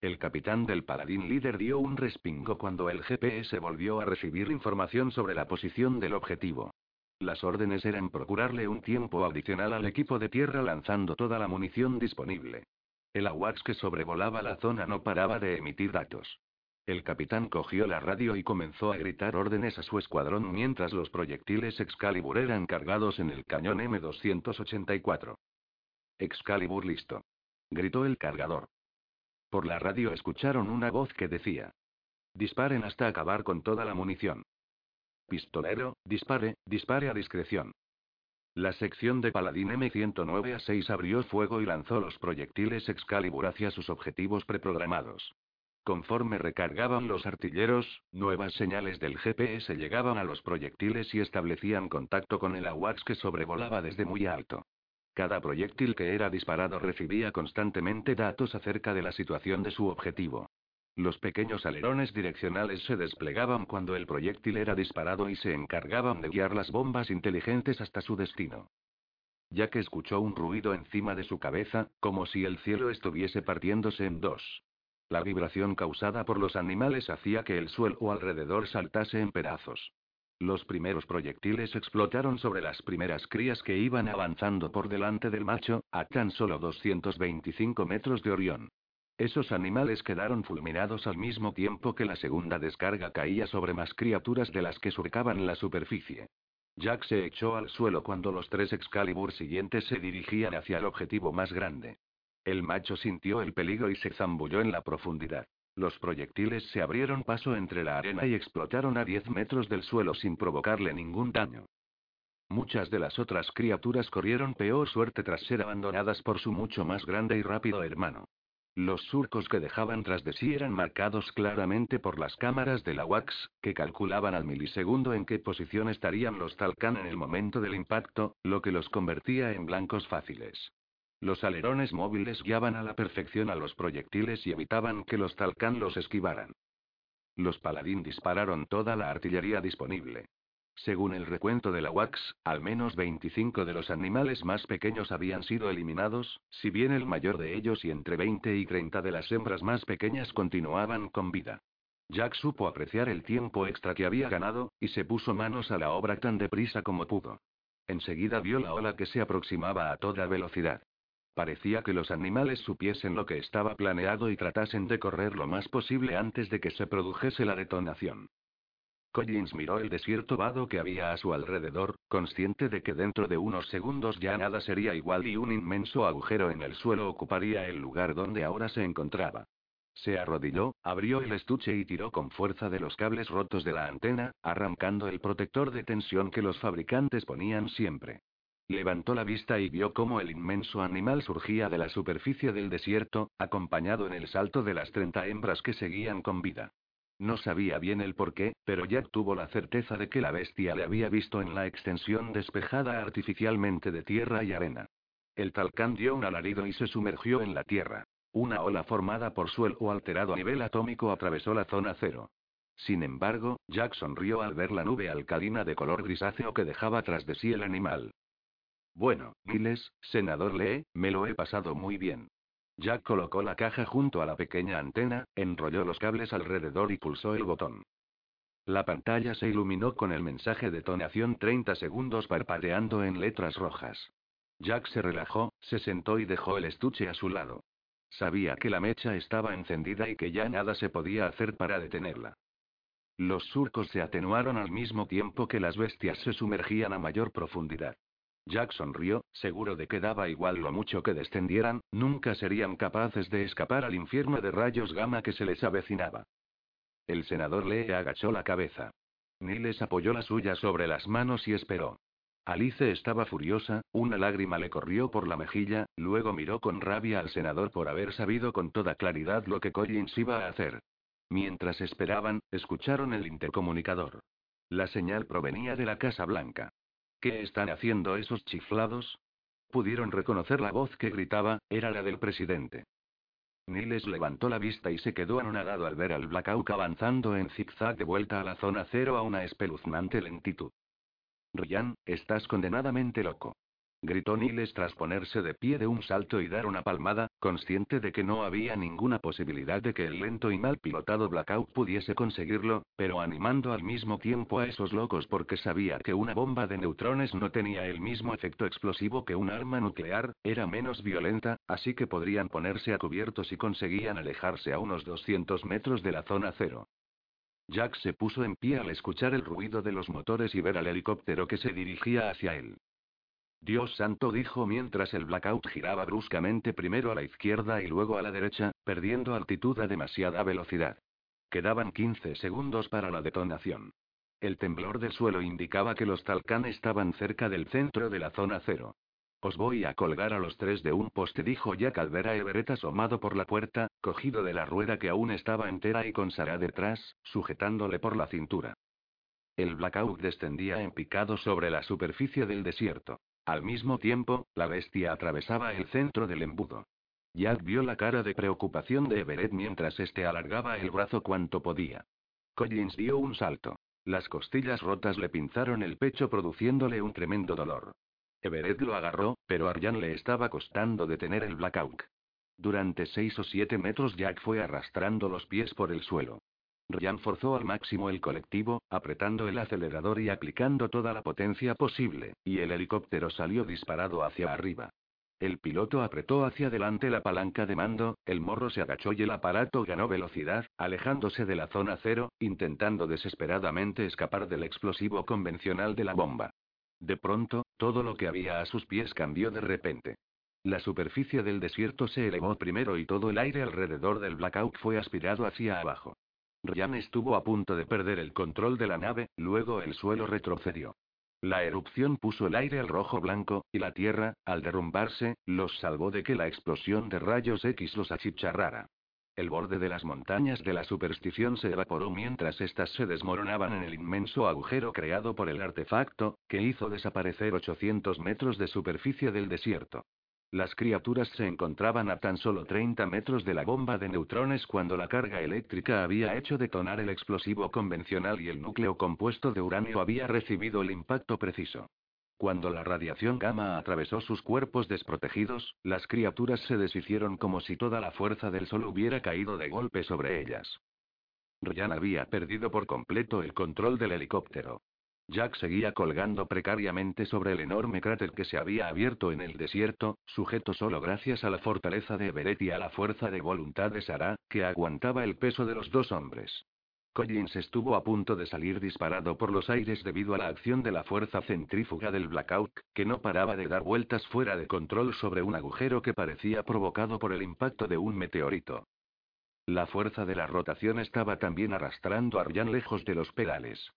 El capitán del paladín líder dio un respingo cuando el GPS volvió a recibir información sobre la posición del objetivo. Las órdenes eran procurarle un tiempo adicional al equipo de tierra lanzando toda la munición disponible. El AWACS que sobrevolaba la zona no paraba de emitir datos. El capitán cogió la radio y comenzó a gritar órdenes a su escuadrón mientras los proyectiles Excalibur eran cargados en el cañón M284. Excalibur listo. Gritó el cargador. Por la radio escucharon una voz que decía. Disparen hasta acabar con toda la munición. Pistolero, dispare, dispare a discreción. La sección de Paladín M109 a 6 abrió fuego y lanzó los proyectiles Excalibur hacia sus objetivos preprogramados. Conforme recargaban los artilleros, nuevas señales del GPS llegaban a los proyectiles y establecían contacto con el AWACS que sobrevolaba desde muy alto. Cada proyectil que era disparado recibía constantemente datos acerca de la situación de su objetivo. Los pequeños alerones direccionales se desplegaban cuando el proyectil era disparado y se encargaban de guiar las bombas inteligentes hasta su destino. Ya que escuchó un ruido encima de su cabeza, como si el cielo estuviese partiéndose en dos. La vibración causada por los animales hacía que el suelo alrededor saltase en pedazos. Los primeros proyectiles explotaron sobre las primeras crías que iban avanzando por delante del macho, a tan solo 225 metros de Orión. Esos animales quedaron fulminados al mismo tiempo que la segunda descarga caía sobre más criaturas de las que surcaban la superficie. Jack se echó al suelo cuando los tres Excalibur siguientes se dirigían hacia el objetivo más grande. El macho sintió el peligro y se zambulló en la profundidad. Los proyectiles se abrieron paso entre la arena y explotaron a 10 metros del suelo sin provocarle ningún daño. Muchas de las otras criaturas corrieron peor suerte tras ser abandonadas por su mucho más grande y rápido hermano. Los surcos que dejaban tras de sí eran marcados claramente por las cámaras de la WAX, que calculaban al milisegundo en qué posición estarían los Talcan en el momento del impacto, lo que los convertía en blancos fáciles. Los alerones móviles guiaban a la perfección a los proyectiles y evitaban que los Talcan los esquivaran. Los Paladín dispararon toda la artillería disponible. Según el recuento de la WAX, al menos 25 de los animales más pequeños habían sido eliminados, si bien el mayor de ellos y entre 20 y 30 de las hembras más pequeñas continuaban con vida. Jack supo apreciar el tiempo extra que había ganado, y se puso manos a la obra tan deprisa como pudo. Enseguida vio la ola que se aproximaba a toda velocidad. Parecía que los animales supiesen lo que estaba planeado y tratasen de correr lo más posible antes de que se produjese la detonación. Collins miró el desierto vado que había a su alrededor, consciente de que dentro de unos segundos ya nada sería igual y un inmenso agujero en el suelo ocuparía el lugar donde ahora se encontraba. Se arrodilló, abrió el estuche y tiró con fuerza de los cables rotos de la antena, arrancando el protector de tensión que los fabricantes ponían siempre. Levantó la vista y vio cómo el inmenso animal surgía de la superficie del desierto, acompañado en el salto de las 30 hembras que seguían con vida. No sabía bien el por qué, pero Jack tuvo la certeza de que la bestia le había visto en la extensión despejada artificialmente de tierra y arena. El talcán dio un alarido y se sumergió en la tierra. Una ola formada por suelo alterado a nivel atómico atravesó la zona cero. Sin embargo, Jack sonrió al ver la nube alcalina de color grisáceo que dejaba tras de sí el animal. Bueno, Miles, senador Lee, me lo he pasado muy bien. Jack colocó la caja junto a la pequeña antena, enrolló los cables alrededor y pulsó el botón. La pantalla se iluminó con el mensaje de tonación 30 segundos parpadeando en letras rojas. Jack se relajó, se sentó y dejó el estuche a su lado. Sabía que la mecha estaba encendida y que ya nada se podía hacer para detenerla. Los surcos se atenuaron al mismo tiempo que las bestias se sumergían a mayor profundidad. Jack sonrió, seguro de que daba igual lo mucho que descendieran, nunca serían capaces de escapar al infierno de rayos gamma que se les avecinaba. El senador le agachó la cabeza. Niles apoyó la suya sobre las manos y esperó. Alice estaba furiosa, una lágrima le corrió por la mejilla, luego miró con rabia al senador por haber sabido con toda claridad lo que Collins iba a hacer. Mientras esperaban, escucharon el intercomunicador. La señal provenía de la Casa Blanca. ¿Qué están haciendo esos chiflados? Pudieron reconocer la voz que gritaba, era la del presidente. Niles levantó la vista y se quedó anonadado al ver al Blackout avanzando en zigzag de vuelta a la zona cero a una espeluznante lentitud. Ryan, estás condenadamente loco gritó Niles tras ponerse de pie de un salto y dar una palmada, consciente de que no había ninguna posibilidad de que el lento y mal pilotado Blackout pudiese conseguirlo, pero animando al mismo tiempo a esos locos porque sabía que una bomba de neutrones no tenía el mismo efecto explosivo que un arma nuclear, era menos violenta, así que podrían ponerse a cubierto si conseguían alejarse a unos 200 metros de la zona cero. Jack se puso en pie al escuchar el ruido de los motores y ver al helicóptero que se dirigía hacia él. Dios santo dijo mientras el blackout giraba bruscamente primero a la izquierda y luego a la derecha, perdiendo altitud a demasiada velocidad. Quedaban 15 segundos para la detonación. El temblor del suelo indicaba que los Talcán estaban cerca del centro de la zona cero. Os voy a colgar a los tres de un poste, dijo Jack al ver a Everett asomado por la puerta, cogido de la rueda que aún estaba entera y con Sarah detrás, sujetándole por la cintura. El blackout descendía en picado sobre la superficie del desierto. Al mismo tiempo, la bestia atravesaba el centro del embudo. Jack vio la cara de preocupación de Everett mientras este alargaba el brazo cuanto podía. Collins dio un salto. Las costillas rotas le pinzaron el pecho produciéndole un tremendo dolor. Everett lo agarró, pero a Ryan le estaba costando detener el blackout. Durante seis o siete metros Jack fue arrastrando los pies por el suelo. Ryan forzó al máximo el colectivo, apretando el acelerador y aplicando toda la potencia posible, y el helicóptero salió disparado hacia arriba. El piloto apretó hacia adelante la palanca de mando, el morro se agachó y el aparato ganó velocidad, alejándose de la zona cero, intentando desesperadamente escapar del explosivo convencional de la bomba. De pronto, todo lo que había a sus pies cambió de repente. La superficie del desierto se elevó primero y todo el aire alrededor del blackout fue aspirado hacia abajo. Ryan estuvo a punto de perder el control de la nave, luego el suelo retrocedió. La erupción puso el aire al rojo blanco, y la Tierra, al derrumbarse, los salvó de que la explosión de rayos X los achicharrara. El borde de las montañas de la superstición se evaporó mientras éstas se desmoronaban en el inmenso agujero creado por el artefacto, que hizo desaparecer 800 metros de superficie del desierto. Las criaturas se encontraban a tan solo 30 metros de la bomba de neutrones cuando la carga eléctrica había hecho detonar el explosivo convencional y el núcleo compuesto de uranio había recibido el impacto preciso. Cuando la radiación gamma atravesó sus cuerpos desprotegidos, las criaturas se deshicieron como si toda la fuerza del sol hubiera caído de golpe sobre ellas. Ryan había perdido por completo el control del helicóptero. Jack seguía colgando precariamente sobre el enorme cráter que se había abierto en el desierto, sujeto solo gracias a la fortaleza de Everett y a la fuerza de voluntad de Sarah, que aguantaba el peso de los dos hombres. Collins estuvo a punto de salir disparado por los aires debido a la acción de la fuerza centrífuga del blackout, que no paraba de dar vueltas fuera de control sobre un agujero que parecía provocado por el impacto de un meteorito. La fuerza de la rotación estaba también arrastrando a Ryan lejos de los pedales.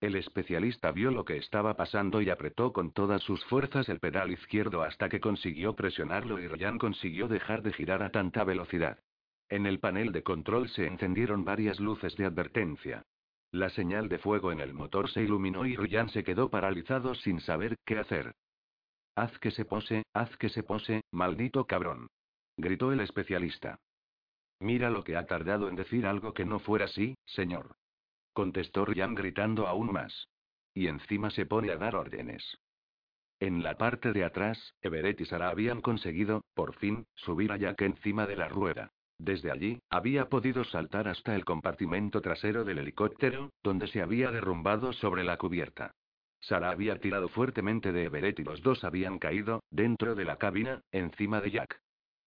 El especialista vio lo que estaba pasando y apretó con todas sus fuerzas el pedal izquierdo hasta que consiguió presionarlo y Ryan consiguió dejar de girar a tanta velocidad. En el panel de control se encendieron varias luces de advertencia. La señal de fuego en el motor se iluminó y Ryan se quedó paralizado sin saber qué hacer. Haz que se pose, haz que se pose, maldito cabrón. Gritó el especialista. Mira lo que ha tardado en decir algo que no fuera así, señor contestó Ryan gritando aún más. Y encima se pone a dar órdenes. En la parte de atrás, Everett y Sara habían conseguido, por fin, subir a Jack encima de la rueda. Desde allí, había podido saltar hasta el compartimento trasero del helicóptero, donde se había derrumbado sobre la cubierta. Sara había tirado fuertemente de Everett y los dos habían caído, dentro de la cabina, encima de Jack.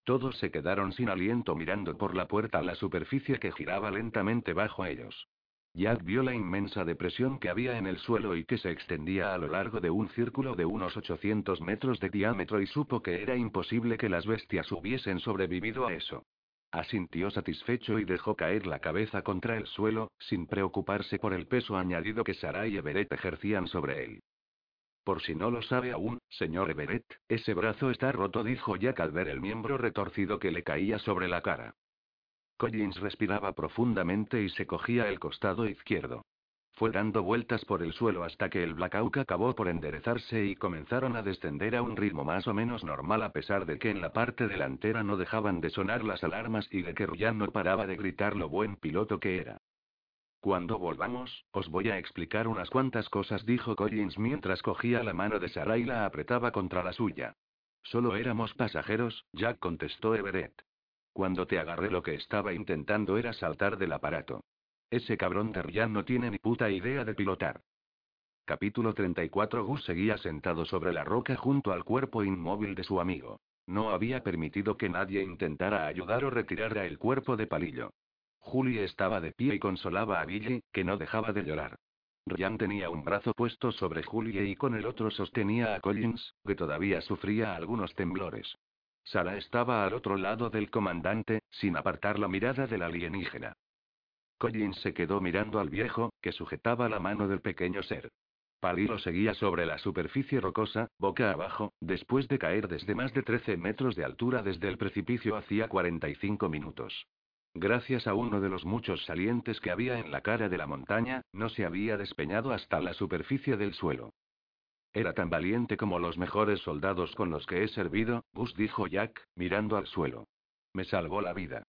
Todos se quedaron sin aliento mirando por la puerta a la superficie que giraba lentamente bajo ellos. Jack vio la inmensa depresión que había en el suelo y que se extendía a lo largo de un círculo de unos 800 metros de diámetro y supo que era imposible que las bestias hubiesen sobrevivido a eso. Asintió satisfecho y dejó caer la cabeza contra el suelo, sin preocuparse por el peso añadido que Sarai y Everett ejercían sobre él. Por si no lo sabe aún, señor Everett, ese brazo está roto, dijo Jack al ver el miembro retorcido que le caía sobre la cara. Collins respiraba profundamente y se cogía el costado izquierdo. Fue dando vueltas por el suelo hasta que el blackout acabó por enderezarse y comenzaron a descender a un ritmo más o menos normal a pesar de que en la parte delantera no dejaban de sonar las alarmas y de que Ryan no paraba de gritar lo buen piloto que era. Cuando volvamos, os voy a explicar unas cuantas cosas, dijo Collins mientras cogía la mano de Sarah y la apretaba contra la suya. Solo éramos pasajeros, Jack contestó Everett. Cuando te agarré lo que estaba intentando era saltar del aparato. Ese cabrón de Ryan no tiene ni puta idea de pilotar. Capítulo 34 Gus seguía sentado sobre la roca junto al cuerpo inmóvil de su amigo. No había permitido que nadie intentara ayudar o retirar el cuerpo de palillo. Julie estaba de pie y consolaba a Billy, que no dejaba de llorar. Ryan tenía un brazo puesto sobre Julie y con el otro sostenía a Collins, que todavía sufría algunos temblores. Sara estaba al otro lado del comandante, sin apartar la mirada del alienígena. Collins se quedó mirando al viejo, que sujetaba la mano del pequeño ser. Palilo seguía sobre la superficie rocosa, boca abajo, después de caer desde más de 13 metros de altura desde el precipicio hacía 45 minutos. Gracias a uno de los muchos salientes que había en la cara de la montaña, no se había despeñado hasta la superficie del suelo. Era tan valiente como los mejores soldados con los que he servido, Gus dijo Jack, mirando al suelo. Me salvó la vida.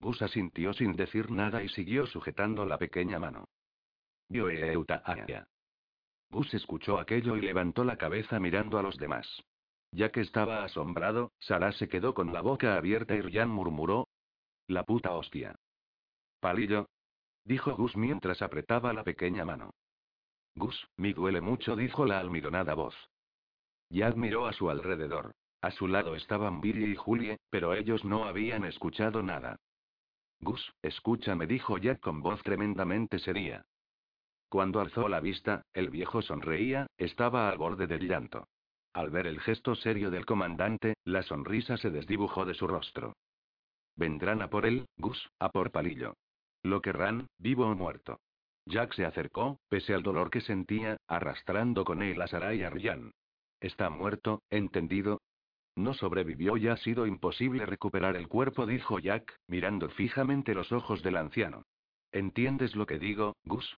Gus asintió sin decir nada y siguió sujetando la pequeña mano. Gus escuchó aquello y levantó la cabeza mirando a los demás. Ya que estaba asombrado, Sara se quedó con la boca abierta y Ryan murmuró. La puta hostia. Palillo. Dijo Gus mientras apretaba la pequeña mano. Gus, me duele mucho, dijo la almidonada voz. Jack miró a su alrededor. A su lado estaban Billy y Julie, pero ellos no habían escuchado nada. Gus, escúchame, dijo Jack con voz tremendamente seria. Cuando alzó la vista, el viejo sonreía, estaba al borde del llanto. Al ver el gesto serio del comandante, la sonrisa se desdibujó de su rostro. Vendrán a por él, Gus, a por Palillo. Lo querrán, vivo o muerto. Jack se acercó, pese al dolor que sentía, arrastrando con él a Sarai y a Ryan. Está muerto, ¿entendido? No sobrevivió y ha sido imposible recuperar el cuerpo, dijo Jack, mirando fijamente los ojos del anciano. ¿Entiendes lo que digo, Gus?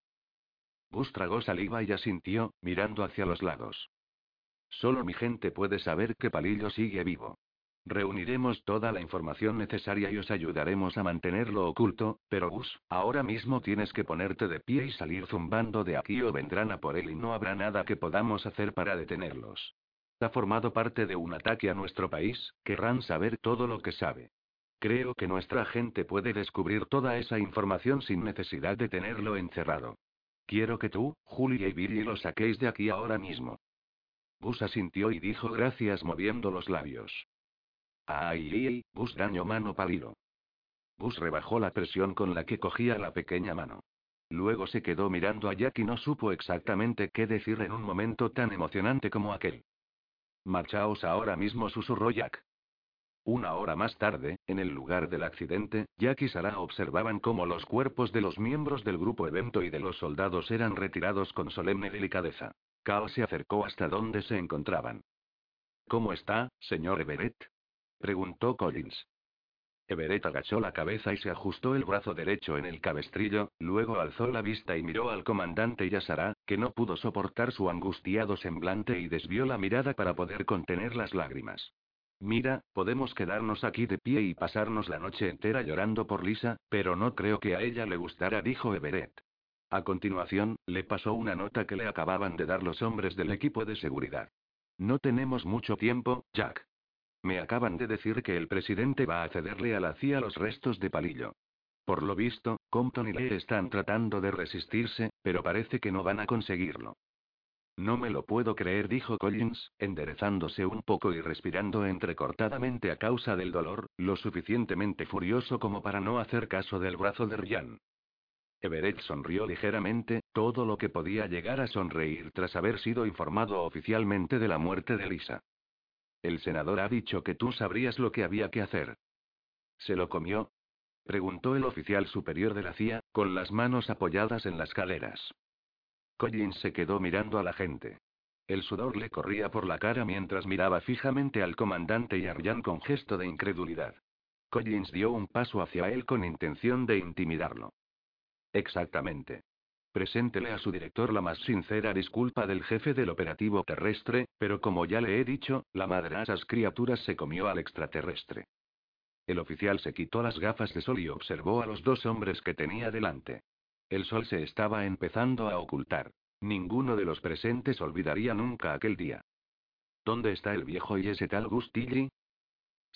Gus tragó saliva y asintió, mirando hacia los lados. Solo mi gente puede saber que Palillo sigue vivo. Reuniremos toda la información necesaria y os ayudaremos a mantenerlo oculto, pero Gus, ahora mismo tienes que ponerte de pie y salir zumbando de aquí o vendrán a por él y no habrá nada que podamos hacer para detenerlos. Ha formado parte de un ataque a nuestro país, querrán saber todo lo que sabe. Creo que nuestra gente puede descubrir toda esa información sin necesidad de tenerlo encerrado. Quiero que tú, Julia y Billy lo saquéis de aquí ahora mismo. Bus asintió y dijo gracias moviendo los labios. Ay, ay, Bus daño mano pálido. Bus rebajó la presión con la que cogía la pequeña mano. Luego se quedó mirando a Jack y no supo exactamente qué decir en un momento tan emocionante como aquel. Marchaos ahora mismo, susurró Jack. Una hora más tarde, en el lugar del accidente, Jack y Sarah observaban cómo los cuerpos de los miembros del grupo evento y de los soldados eran retirados con solemne delicadeza. Cal se acercó hasta donde se encontraban. ¿Cómo está, señor Everett? Preguntó Collins. Everett agachó la cabeza y se ajustó el brazo derecho en el cabestrillo, luego alzó la vista y miró al comandante y a Sarah, que no pudo soportar su angustiado semblante y desvió la mirada para poder contener las lágrimas. Mira, podemos quedarnos aquí de pie y pasarnos la noche entera llorando por Lisa, pero no creo que a ella le gustara, dijo Everett. A continuación, le pasó una nota que le acababan de dar los hombres del equipo de seguridad. No tenemos mucho tiempo, Jack. Me acaban de decir que el presidente va a cederle a la CIA los restos de palillo. Por lo visto, Compton y Lee están tratando de resistirse, pero parece que no van a conseguirlo. No me lo puedo creer, dijo Collins, enderezándose un poco y respirando entrecortadamente a causa del dolor, lo suficientemente furioso como para no hacer caso del brazo de Ryan. Everett sonrió ligeramente, todo lo que podía llegar a sonreír tras haber sido informado oficialmente de la muerte de Lisa. El senador ha dicho que tú sabrías lo que había que hacer. ¿Se lo comió? preguntó el oficial superior de la CIA, con las manos apoyadas en las caderas. Collins se quedó mirando a la gente. El sudor le corría por la cara mientras miraba fijamente al comandante y a Ryan con gesto de incredulidad. Collins dio un paso hacia él con intención de intimidarlo. Exactamente. Preséntele a su director la más sincera disculpa del jefe del operativo terrestre, pero como ya le he dicho, la madre de esas criaturas se comió al extraterrestre. El oficial se quitó las gafas de sol y observó a los dos hombres que tenía delante. El sol se estaba empezando a ocultar. Ninguno de los presentes olvidaría nunca aquel día. ¿Dónde está el viejo y ese tal Gustilli?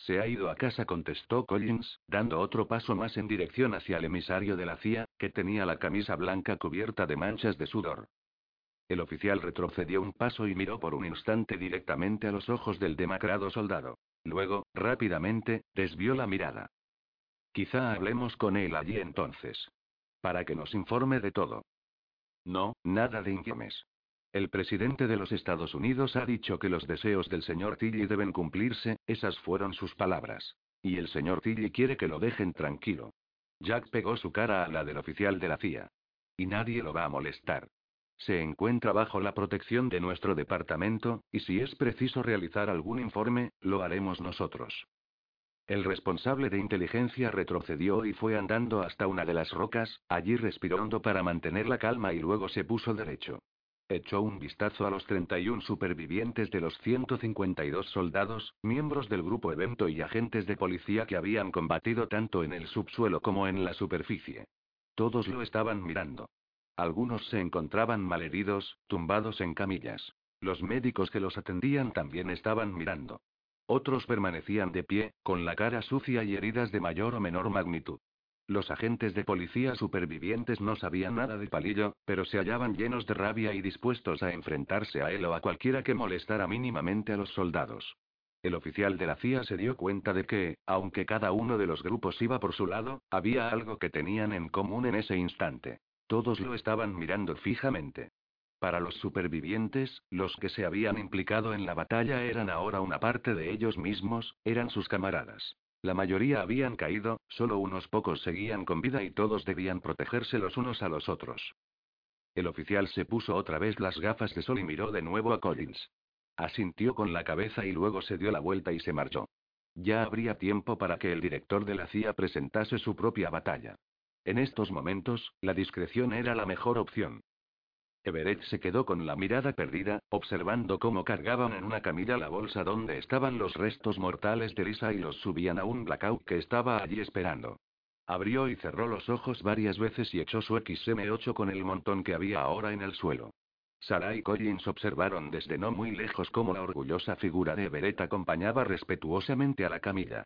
Se ha ido a casa, contestó Collins, dando otro paso más en dirección hacia el emisario de la CIA, que tenía la camisa blanca cubierta de manchas de sudor. El oficial retrocedió un paso y miró por un instante directamente a los ojos del demacrado soldado. Luego, rápidamente, desvió la mirada. Quizá hablemos con él allí entonces. Para que nos informe de todo. No, nada de informes. El presidente de los Estados Unidos ha dicho que los deseos del señor Tilly deben cumplirse, esas fueron sus palabras. Y el señor Tilly quiere que lo dejen tranquilo. Jack pegó su cara a la del oficial de la CIA. Y nadie lo va a molestar. Se encuentra bajo la protección de nuestro departamento, y si es preciso realizar algún informe, lo haremos nosotros. El responsable de inteligencia retrocedió y fue andando hasta una de las rocas, allí respiró hondo para mantener la calma y luego se puso derecho. Echó un vistazo a los 31 supervivientes de los 152 soldados, miembros del grupo evento y agentes de policía que habían combatido tanto en el subsuelo como en la superficie. Todos lo estaban mirando. Algunos se encontraban malheridos, tumbados en camillas. Los médicos que los atendían también estaban mirando. Otros permanecían de pie, con la cara sucia y heridas de mayor o menor magnitud. Los agentes de policía supervivientes no sabían nada de Palillo, pero se hallaban llenos de rabia y dispuestos a enfrentarse a él o a cualquiera que molestara mínimamente a los soldados. El oficial de la CIA se dio cuenta de que, aunque cada uno de los grupos iba por su lado, había algo que tenían en común en ese instante. Todos lo estaban mirando fijamente. Para los supervivientes, los que se habían implicado en la batalla eran ahora una parte de ellos mismos, eran sus camaradas. La mayoría habían caído, solo unos pocos seguían con vida y todos debían protegerse los unos a los otros. El oficial se puso otra vez las gafas de sol y miró de nuevo a Collins. Asintió con la cabeza y luego se dio la vuelta y se marchó. Ya habría tiempo para que el director de la CIA presentase su propia batalla. En estos momentos, la discreción era la mejor opción. Everett se quedó con la mirada perdida, observando cómo cargaban en una camilla la bolsa donde estaban los restos mortales de Lisa y los subían a un blackout que estaba allí esperando. Abrió y cerró los ojos varias veces y echó su XM8 con el montón que había ahora en el suelo. Sarah y Collins observaron desde no muy lejos cómo la orgullosa figura de Everett acompañaba respetuosamente a la camilla.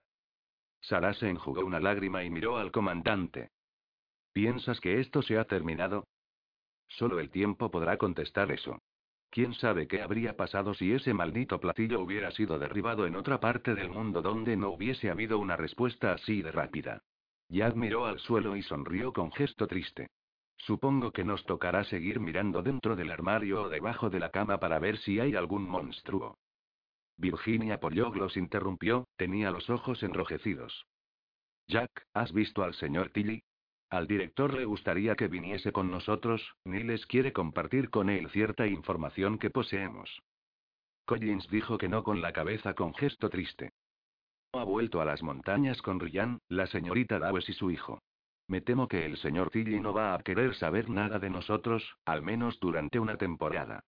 Sara se enjugó una lágrima y miró al comandante. ¿Piensas que esto se ha terminado? Solo el tiempo podrá contestar eso. ¿Quién sabe qué habría pasado si ese maldito platillo hubiera sido derribado en otra parte del mundo donde no hubiese habido una respuesta así de rápida? Jack miró al suelo y sonrió con gesto triste. Supongo que nos tocará seguir mirando dentro del armario o debajo de la cama para ver si hay algún monstruo. Virginia Pollock los interrumpió, tenía los ojos enrojecidos. Jack, ¿has visto al señor Tilly? Al director le gustaría que viniese con nosotros, ni les quiere compartir con él cierta información que poseemos. Collins dijo que no con la cabeza con gesto triste. Ha vuelto a las montañas con Ryan, la señorita Dawes y su hijo. Me temo que el señor Tilly no va a querer saber nada de nosotros, al menos durante una temporada.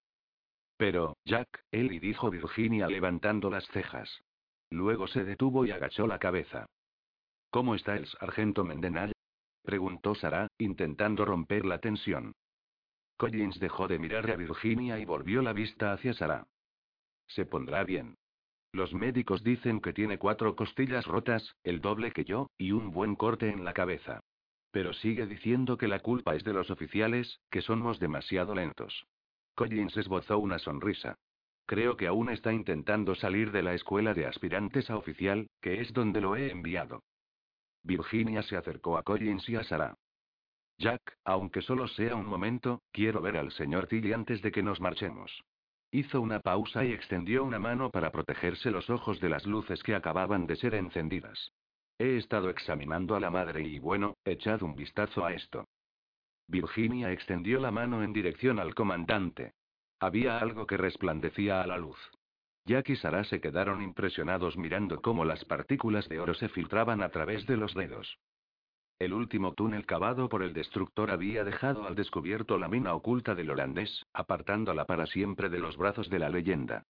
Pero, Jack, Ellie dijo Virginia levantando las cejas. Luego se detuvo y agachó la cabeza. ¿Cómo está el sargento Mendenhall? Preguntó Sara, intentando romper la tensión. Collins dejó de mirar a Virginia y volvió la vista hacia Sara. Se pondrá bien. Los médicos dicen que tiene cuatro costillas rotas, el doble que yo, y un buen corte en la cabeza. Pero sigue diciendo que la culpa es de los oficiales, que somos demasiado lentos. Collins esbozó una sonrisa. Creo que aún está intentando salir de la escuela de aspirantes a oficial, que es donde lo he enviado. Virginia se acercó a Collins y a Sarah. Jack, aunque solo sea un momento, quiero ver al señor Tilly antes de que nos marchemos. Hizo una pausa y extendió una mano para protegerse los ojos de las luces que acababan de ser encendidas. He estado examinando a la madre y bueno, echad un vistazo a esto. Virginia extendió la mano en dirección al comandante. Había algo que resplandecía a la luz. Jack y Sarah se quedaron impresionados mirando cómo las partículas de oro se filtraban a través de los dedos. El último túnel cavado por el destructor había dejado al descubierto la mina oculta del holandés, apartándola para siempre de los brazos de la leyenda.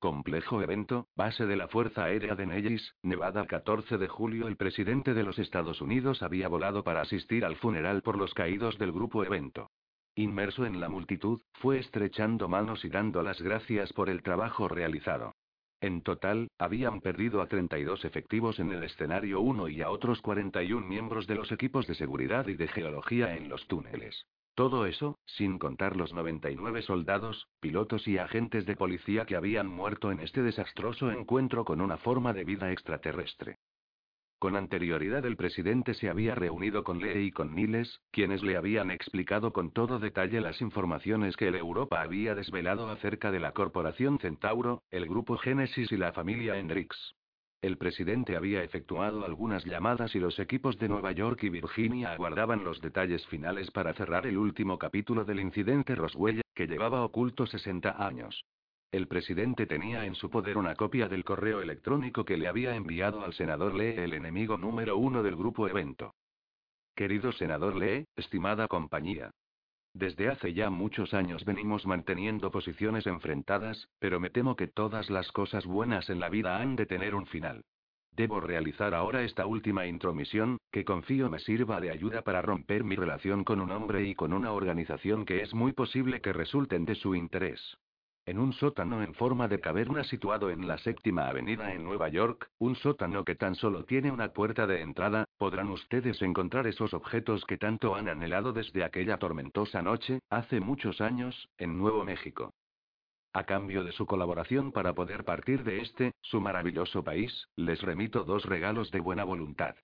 Complejo evento, base de la Fuerza Aérea de Nellis, Nevada 14 de julio El presidente de los Estados Unidos había volado para asistir al funeral por los caídos del grupo evento. Inmerso en la multitud, fue estrechando manos y dando las gracias por el trabajo realizado. En total, habían perdido a 32 efectivos en el escenario 1 y a otros 41 miembros de los equipos de seguridad y de geología en los túneles. Todo eso, sin contar los 99 soldados, pilotos y agentes de policía que habían muerto en este desastroso encuentro con una forma de vida extraterrestre. Con anterioridad el presidente se había reunido con Lee y con Niles, quienes le habían explicado con todo detalle las informaciones que el Europa había desvelado acerca de la corporación Centauro, el grupo Génesis y la familia Hendrix. El presidente había efectuado algunas llamadas y los equipos de Nueva York y Virginia aguardaban los detalles finales para cerrar el último capítulo del incidente Roswell, que llevaba oculto 60 años. El presidente tenía en su poder una copia del correo electrónico que le había enviado al senador Lee, el enemigo número uno del grupo evento. Querido senador Lee, estimada compañía, desde hace ya muchos años venimos manteniendo posiciones enfrentadas, pero me temo que todas las cosas buenas en la vida han de tener un final. Debo realizar ahora esta última intromisión, que confío me sirva de ayuda para romper mi relación con un hombre y con una organización que es muy posible que resulten de su interés. En un sótano en forma de caverna situado en la séptima avenida en Nueva York, un sótano que tan solo tiene una puerta de entrada, podrán ustedes encontrar esos objetos que tanto han anhelado desde aquella tormentosa noche, hace muchos años, en Nuevo México. A cambio de su colaboración para poder partir de este, su maravilloso país, les remito dos regalos de buena voluntad.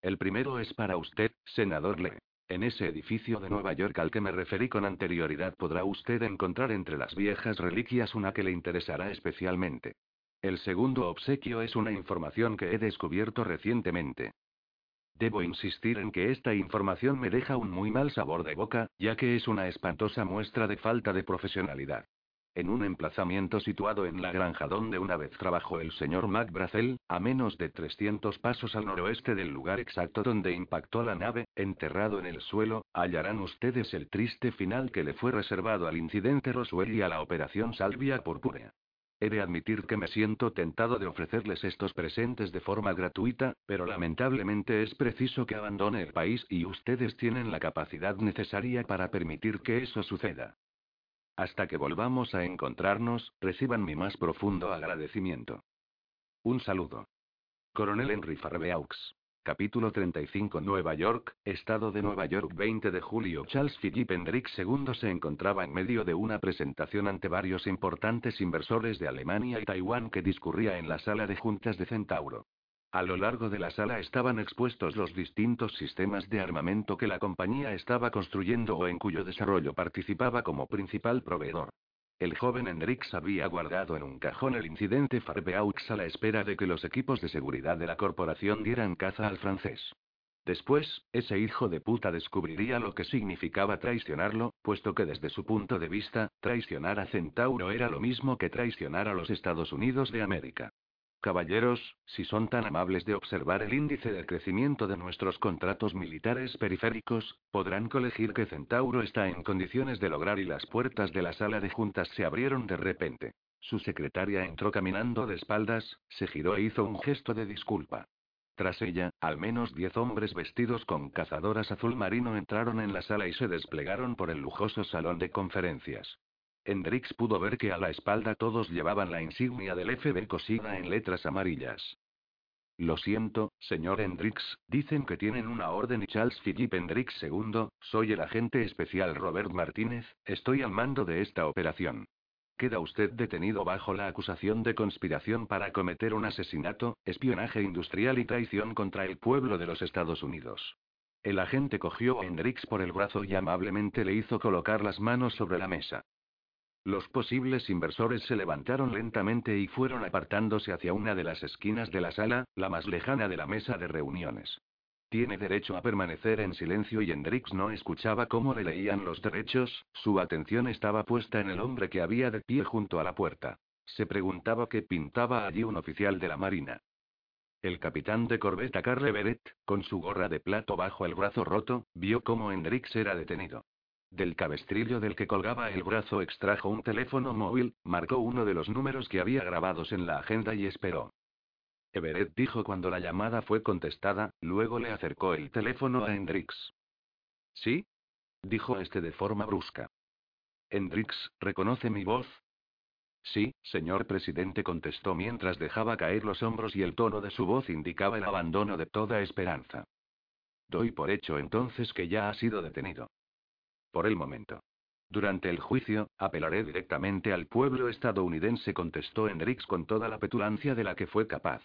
El primero es para usted, senador Lee. En ese edificio de Nueva York al que me referí con anterioridad podrá usted encontrar entre las viejas reliquias una que le interesará especialmente. El segundo obsequio es una información que he descubierto recientemente. Debo insistir en que esta información me deja un muy mal sabor de boca, ya que es una espantosa muestra de falta de profesionalidad. En un emplazamiento situado en la granja donde una vez trabajó el señor McBrazel, a menos de 300 pasos al noroeste del lugar exacto donde impactó la nave, enterrado en el suelo, hallarán ustedes el triste final que le fue reservado al incidente Roswell y a la operación Salvia Purpúrea. He de admitir que me siento tentado de ofrecerles estos presentes de forma gratuita, pero lamentablemente es preciso que abandone el país y ustedes tienen la capacidad necesaria para permitir que eso suceda. Hasta que volvamos a encontrarnos, reciban mi más profundo agradecimiento. Un saludo. Coronel Henry Farbeaux. Capítulo 35 Nueva York, Estado de Nueva York 20 de julio Charles Philippe Hendricks II se encontraba en medio de una presentación ante varios importantes inversores de Alemania y Taiwán que discurría en la sala de juntas de Centauro. A lo largo de la sala estaban expuestos los distintos sistemas de armamento que la compañía estaba construyendo o en cuyo desarrollo participaba como principal proveedor. El joven Hendrix había guardado en un cajón el incidente Farbeaux a la espera de que los equipos de seguridad de la corporación dieran caza al francés. Después, ese hijo de puta descubriría lo que significaba traicionarlo, puesto que desde su punto de vista, traicionar a Centauro era lo mismo que traicionar a los Estados Unidos de América. Caballeros, si son tan amables de observar el índice de crecimiento de nuestros contratos militares periféricos, podrán colegir que Centauro está en condiciones de lograr y las puertas de la sala de juntas se abrieron de repente. Su secretaria entró caminando de espaldas, se giró e hizo un gesto de disculpa. Tras ella, al menos diez hombres vestidos con cazadoras azul marino entraron en la sala y se desplegaron por el lujoso salón de conferencias. Hendrix pudo ver que a la espalda todos llevaban la insignia del FB cosida en letras amarillas. Lo siento, señor Hendrix, dicen que tienen una orden y Charles Philippe Hendrix II, soy el agente especial Robert Martínez, estoy al mando de esta operación. Queda usted detenido bajo la acusación de conspiración para cometer un asesinato, espionaje industrial y traición contra el pueblo de los Estados Unidos. El agente cogió a Hendrix por el brazo y amablemente le hizo colocar las manos sobre la mesa. Los posibles inversores se levantaron lentamente y fueron apartándose hacia una de las esquinas de la sala, la más lejana de la mesa de reuniones. Tiene derecho a permanecer en silencio y Hendrix no escuchaba cómo le leían los derechos, su atención estaba puesta en el hombre que había de pie junto a la puerta. Se preguntaba qué pintaba allí un oficial de la Marina. El capitán de corbeta Carle Beret, con su gorra de plato bajo el brazo roto, vio cómo Hendrix era detenido. Del cabestrillo del que colgaba el brazo extrajo un teléfono móvil, marcó uno de los números que había grabados en la agenda y esperó. Everett dijo cuando la llamada fue contestada, luego le acercó el teléfono a Hendrix. ¿Sí? dijo este de forma brusca. Hendrix, ¿reconoce mi voz? Sí, señor presidente, contestó mientras dejaba caer los hombros y el tono de su voz indicaba el abandono de toda esperanza. Doy por hecho entonces que ya ha sido detenido. Por el momento. Durante el juicio, apelaré directamente al pueblo estadounidense, contestó Hendrix con toda la petulancia de la que fue capaz.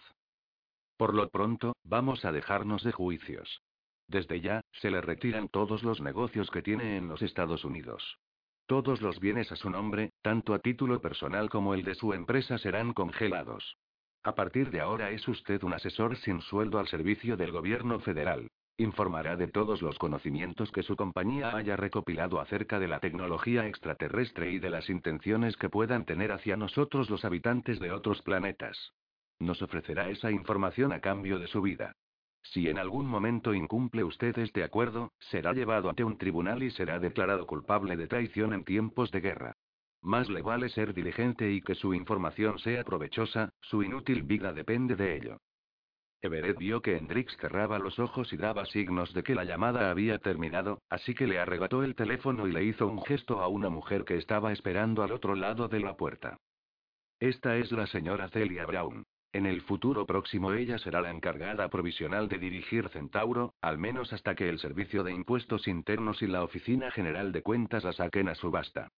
Por lo pronto, vamos a dejarnos de juicios. Desde ya, se le retiran todos los negocios que tiene en los Estados Unidos. Todos los bienes a su nombre, tanto a título personal como el de su empresa, serán congelados. A partir de ahora es usted un asesor sin sueldo al servicio del gobierno federal. Informará de todos los conocimientos que su compañía haya recopilado acerca de la tecnología extraterrestre y de las intenciones que puedan tener hacia nosotros los habitantes de otros planetas. Nos ofrecerá esa información a cambio de su vida. Si en algún momento incumple usted este acuerdo, será llevado ante un tribunal y será declarado culpable de traición en tiempos de guerra. Más le vale ser diligente y que su información sea provechosa, su inútil vida depende de ello. Everett vio que Hendrix cerraba los ojos y daba signos de que la llamada había terminado, así que le arrebató el teléfono y le hizo un gesto a una mujer que estaba esperando al otro lado de la puerta. Esta es la señora Celia Brown. En el futuro próximo ella será la encargada provisional de dirigir Centauro, al menos hasta que el Servicio de Impuestos Internos y la Oficina General de Cuentas la saquen a subasta.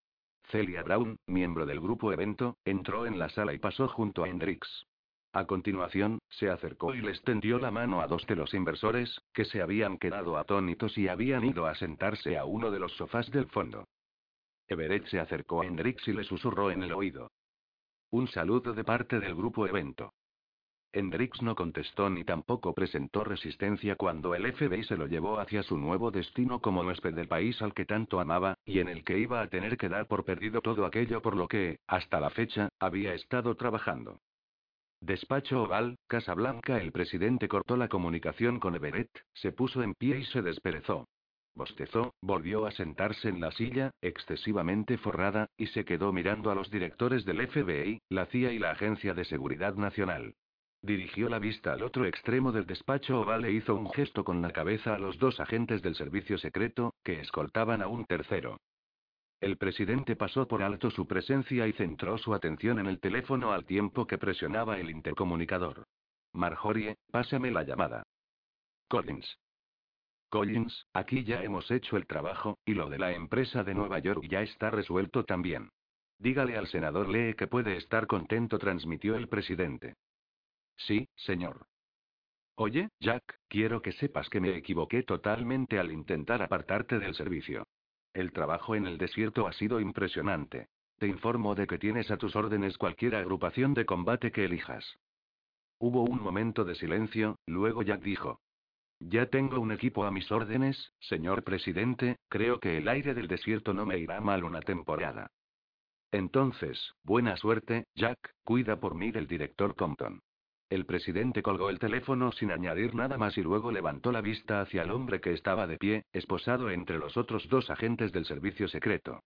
Celia Brown, miembro del grupo Evento, entró en la sala y pasó junto a Hendrix. A continuación, se acercó y les tendió la mano a dos de los inversores, que se habían quedado atónitos y habían ido a sentarse a uno de los sofás del fondo. Everett se acercó a Hendrix y le susurró en el oído. Un saludo de parte del grupo evento. Hendrix no contestó ni tampoco presentó resistencia cuando el FBI se lo llevó hacia su nuevo destino como huésped del país al que tanto amaba, y en el que iba a tener que dar por perdido todo aquello por lo que, hasta la fecha, había estado trabajando. Despacho Oval, Casa Blanca. El presidente cortó la comunicación con Everett, se puso en pie y se desperezó. Bostezó, volvió a sentarse en la silla, excesivamente forrada, y se quedó mirando a los directores del FBI, la CIA y la Agencia de Seguridad Nacional. Dirigió la vista al otro extremo del despacho oval e hizo un gesto con la cabeza a los dos agentes del servicio secreto, que escoltaban a un tercero. El presidente pasó por alto su presencia y centró su atención en el teléfono al tiempo que presionaba el intercomunicador. Marjorie, pásame la llamada. Collins. Collins, aquí ya hemos hecho el trabajo, y lo de la empresa de Nueva York ya está resuelto también. Dígale al senador Lee que puede estar contento, transmitió el presidente. Sí, señor. Oye, Jack, quiero que sepas que me equivoqué totalmente al intentar apartarte del servicio. El trabajo en el desierto ha sido impresionante. Te informo de que tienes a tus órdenes cualquier agrupación de combate que elijas. Hubo un momento de silencio, luego Jack dijo. Ya tengo un equipo a mis órdenes, señor presidente, creo que el aire del desierto no me irá mal una temporada. Entonces, buena suerte, Jack, cuida por mí del director Compton. El presidente colgó el teléfono sin añadir nada más y luego levantó la vista hacia el hombre que estaba de pie, esposado entre los otros dos agentes del servicio secreto.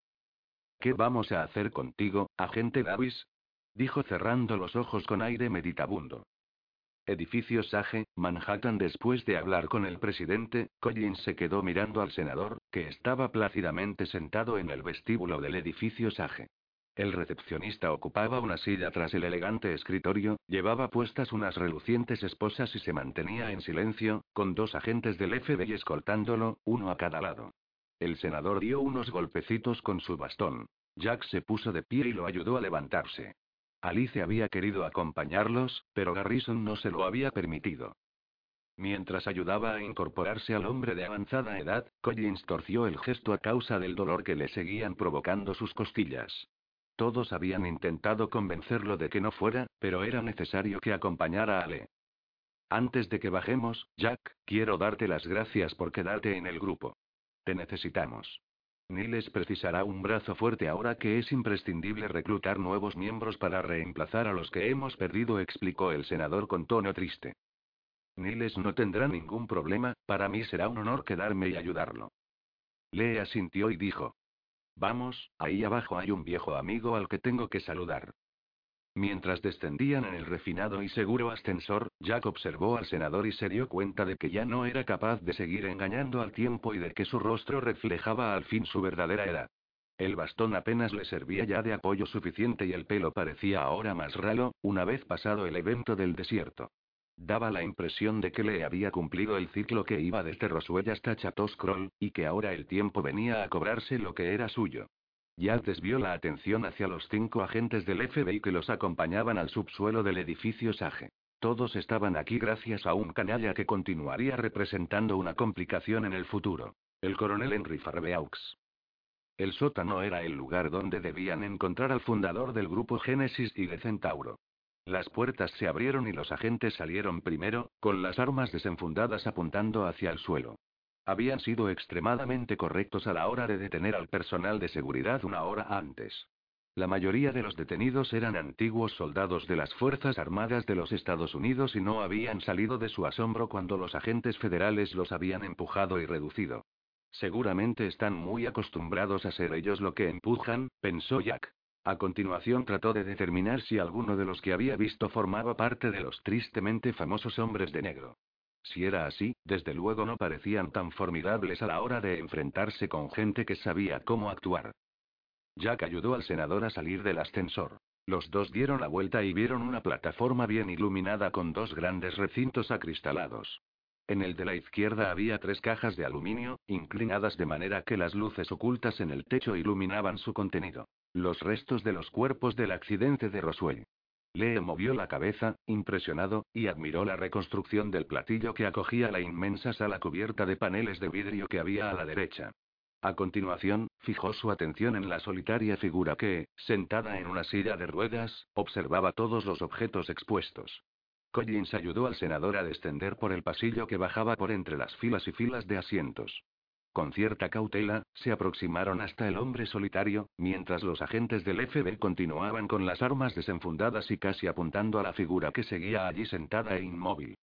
¿Qué vamos a hacer contigo, agente Davis? dijo cerrando los ojos con aire meditabundo. Edificio Sage, Manhattan. Después de hablar con el presidente, Collins se quedó mirando al senador, que estaba plácidamente sentado en el vestíbulo del edificio Sage. El recepcionista ocupaba una silla tras el elegante escritorio, llevaba puestas unas relucientes esposas y se mantenía en silencio, con dos agentes del FBI escoltándolo, uno a cada lado. El senador dio unos golpecitos con su bastón. Jack se puso de pie y lo ayudó a levantarse. Alice había querido acompañarlos, pero Garrison no se lo había permitido. Mientras ayudaba a incorporarse al hombre de avanzada edad, Collins torció el gesto a causa del dolor que le seguían provocando sus costillas. Todos habían intentado convencerlo de que no fuera, pero era necesario que acompañara a Ale. Antes de que bajemos, Jack, quiero darte las gracias por quedarte en el grupo. Te necesitamos. Niles precisará un brazo fuerte ahora que es imprescindible reclutar nuevos miembros para reemplazar a los que hemos perdido, explicó el senador con tono triste. Niles no tendrá ningún problema, para mí será un honor quedarme y ayudarlo. Lee asintió y dijo. Vamos, ahí abajo hay un viejo amigo al que tengo que saludar. Mientras descendían en el refinado y seguro ascensor, Jack observó al senador y se dio cuenta de que ya no era capaz de seguir engañando al tiempo y de que su rostro reflejaba al fin su verdadera edad. El bastón apenas le servía ya de apoyo suficiente y el pelo parecía ahora más ralo, una vez pasado el evento del desierto. Daba la impresión de que le había cumplido el ciclo que iba desde Roswell hasta Chatos Kroll, y que ahora el tiempo venía a cobrarse lo que era suyo. Ya desvió la atención hacia los cinco agentes del FBI que los acompañaban al subsuelo del edificio Sage. Todos estaban aquí gracias a un canalla que continuaría representando una complicación en el futuro. El coronel Henry Farbeaux. El sótano era el lugar donde debían encontrar al fundador del grupo Génesis y de Centauro. Las puertas se abrieron y los agentes salieron primero, con las armas desenfundadas apuntando hacia el suelo. Habían sido extremadamente correctos a la hora de detener al personal de seguridad una hora antes. La mayoría de los detenidos eran antiguos soldados de las Fuerzas Armadas de los Estados Unidos y no habían salido de su asombro cuando los agentes federales los habían empujado y reducido. Seguramente están muy acostumbrados a ser ellos lo que empujan, pensó Jack. A continuación trató de determinar si alguno de los que había visto formaba parte de los tristemente famosos hombres de negro. Si era así, desde luego no parecían tan formidables a la hora de enfrentarse con gente que sabía cómo actuar. Jack ayudó al senador a salir del ascensor. Los dos dieron la vuelta y vieron una plataforma bien iluminada con dos grandes recintos acristalados. En el de la izquierda había tres cajas de aluminio, inclinadas de manera que las luces ocultas en el techo iluminaban su contenido. Los restos de los cuerpos del accidente de Roswell. Lee movió la cabeza, impresionado, y admiró la reconstrucción del platillo que acogía la inmensa sala cubierta de paneles de vidrio que había a la derecha. A continuación, fijó su atención en la solitaria figura que, sentada en una silla de ruedas, observaba todos los objetos expuestos. Collins ayudó al senador a descender por el pasillo que bajaba por entre las filas y filas de asientos. Con cierta cautela, se aproximaron hasta el hombre solitario, mientras los agentes del FBI continuaban con las armas desenfundadas y casi apuntando a la figura que seguía allí sentada e inmóvil.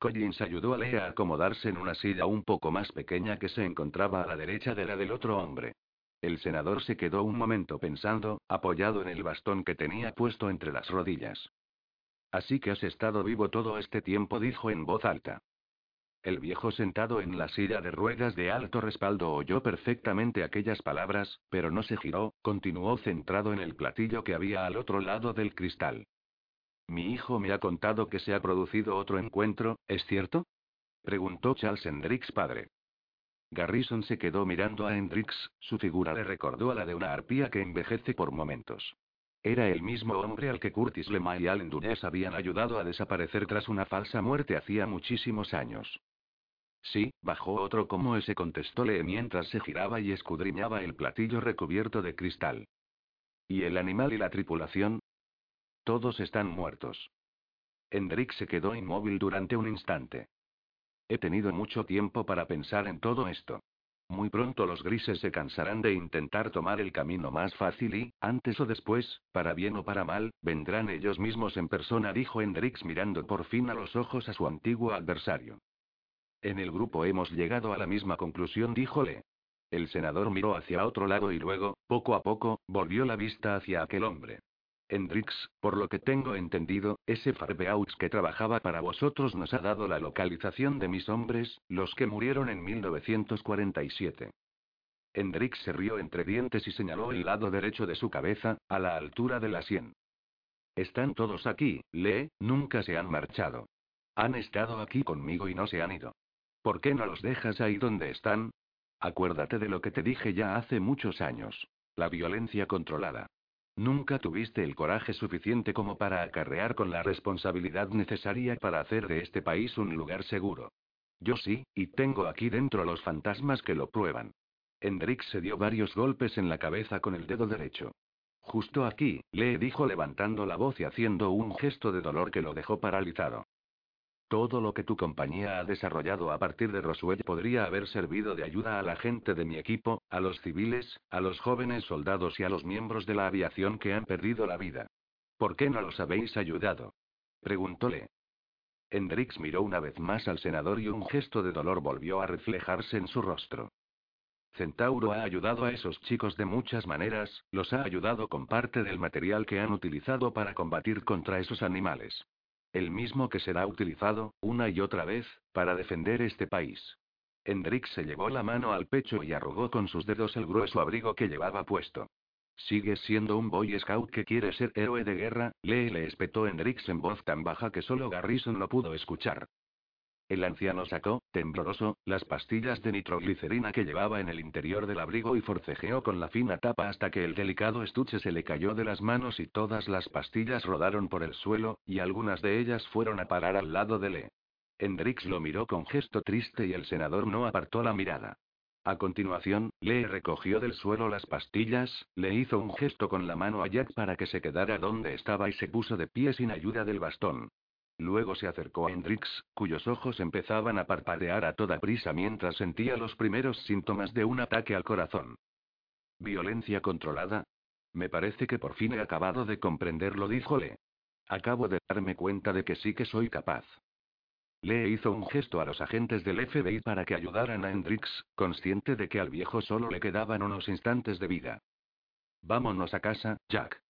Collins ayudó a Lea a acomodarse en una silla un poco más pequeña que se encontraba a la derecha de la del otro hombre. El senador se quedó un momento pensando, apoyado en el bastón que tenía puesto entre las rodillas. Así que has estado vivo todo este tiempo, dijo en voz alta. El viejo sentado en la silla de ruedas de alto respaldo oyó perfectamente aquellas palabras, pero no se giró, continuó centrado en el platillo que había al otro lado del cristal. Mi hijo me ha contado que se ha producido otro encuentro, ¿es cierto? Preguntó Charles Hendricks padre. Garrison se quedó mirando a Hendricks, su figura le recordó a la de una arpía que envejece por momentos. Era el mismo hombre al que Curtis LeMay y Allen Dulles habían ayudado a desaparecer tras una falsa muerte hacía muchísimos años. Sí, bajó otro como ese contestóle mientras se giraba y escudriñaba el platillo recubierto de cristal. ¿Y el animal y la tripulación? Todos están muertos. Hendrik se quedó inmóvil durante un instante. He tenido mucho tiempo para pensar en todo esto. Muy pronto los grises se cansarán de intentar tomar el camino más fácil y, antes o después, para bien o para mal, vendrán ellos mismos en persona, dijo Hendrix mirando por fin a los ojos a su antiguo adversario. En el grupo hemos llegado a la misma conclusión, díjole. El senador miró hacia otro lado y luego, poco a poco, volvió la vista hacia aquel hombre. Hendrix, por lo que tengo entendido, ese Farbeaux que trabajaba para vosotros nos ha dado la localización de mis hombres, los que murieron en 1947. Hendrix se rió entre dientes y señaló el lado derecho de su cabeza, a la altura de la sien. Están todos aquí, Lee, nunca se han marchado. Han estado aquí conmigo y no se han ido. ¿Por qué no los dejas ahí donde están? Acuérdate de lo que te dije ya hace muchos años. La violencia controlada. Nunca tuviste el coraje suficiente como para acarrear con la responsabilidad necesaria para hacer de este país un lugar seguro. Yo sí, y tengo aquí dentro los fantasmas que lo prueban. Hendrix se dio varios golpes en la cabeza con el dedo derecho. Justo aquí, le dijo levantando la voz y haciendo un gesto de dolor que lo dejó paralizado. Todo lo que tu compañía ha desarrollado a partir de Roswell podría haber servido de ayuda a la gente de mi equipo, a los civiles, a los jóvenes soldados y a los miembros de la aviación que han perdido la vida. ¿Por qué no los habéis ayudado? Preguntóle. Hendrix miró una vez más al senador y un gesto de dolor volvió a reflejarse en su rostro. Centauro ha ayudado a esos chicos de muchas maneras, los ha ayudado con parte del material que han utilizado para combatir contra esos animales. El mismo que será utilizado, una y otra vez, para defender este país. Hendrix se llevó la mano al pecho y arrugó con sus dedos el grueso abrigo que llevaba puesto. Sigues siendo un Boy Scout que quiere ser héroe de guerra, Lee le espetó Hendrix en voz tan baja que solo Garrison lo pudo escuchar. El anciano sacó, tembloroso, las pastillas de nitroglicerina que llevaba en el interior del abrigo y forcejeó con la fina tapa hasta que el delicado estuche se le cayó de las manos y todas las pastillas rodaron por el suelo, y algunas de ellas fueron a parar al lado de Le. Hendrix lo miró con gesto triste y el senador no apartó la mirada. A continuación, Le recogió del suelo las pastillas, le hizo un gesto con la mano a Jack para que se quedara donde estaba y se puso de pie sin ayuda del bastón. Luego se acercó a Hendrix, cuyos ojos empezaban a parpadear a toda prisa mientras sentía los primeros síntomas de un ataque al corazón. ¿Violencia controlada? Me parece que por fin he acabado de comprenderlo, díjole. Acabo de darme cuenta de que sí que soy capaz. Le hizo un gesto a los agentes del FBI para que ayudaran a Hendrix, consciente de que al viejo solo le quedaban unos instantes de vida. Vámonos a casa, Jack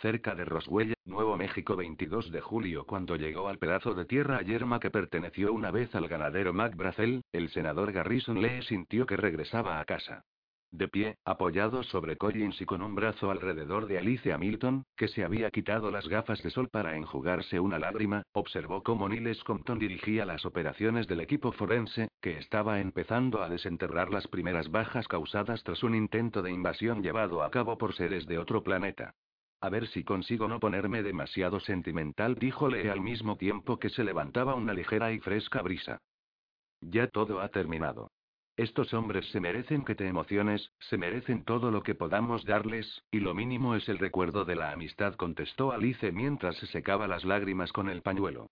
cerca de Roswell, Nuevo México 22 de julio cuando llegó al pedazo de tierra yerma que perteneció una vez al ganadero Mac el senador Garrison Lee sintió que regresaba a casa. De pie, apoyado sobre Collins y con un brazo alrededor de Alicia Milton, que se había quitado las gafas de sol para enjugarse una lágrima, observó cómo Niles Compton dirigía las operaciones del equipo forense, que estaba empezando a desenterrar las primeras bajas causadas tras un intento de invasión llevado a cabo por seres de otro planeta. A ver si consigo no ponerme demasiado sentimental, díjole al mismo tiempo que se levantaba una ligera y fresca brisa. Ya todo ha terminado. Estos hombres se merecen que te emociones, se merecen todo lo que podamos darles, y lo mínimo es el recuerdo de la amistad, contestó Alice mientras se secaba las lágrimas con el pañuelo.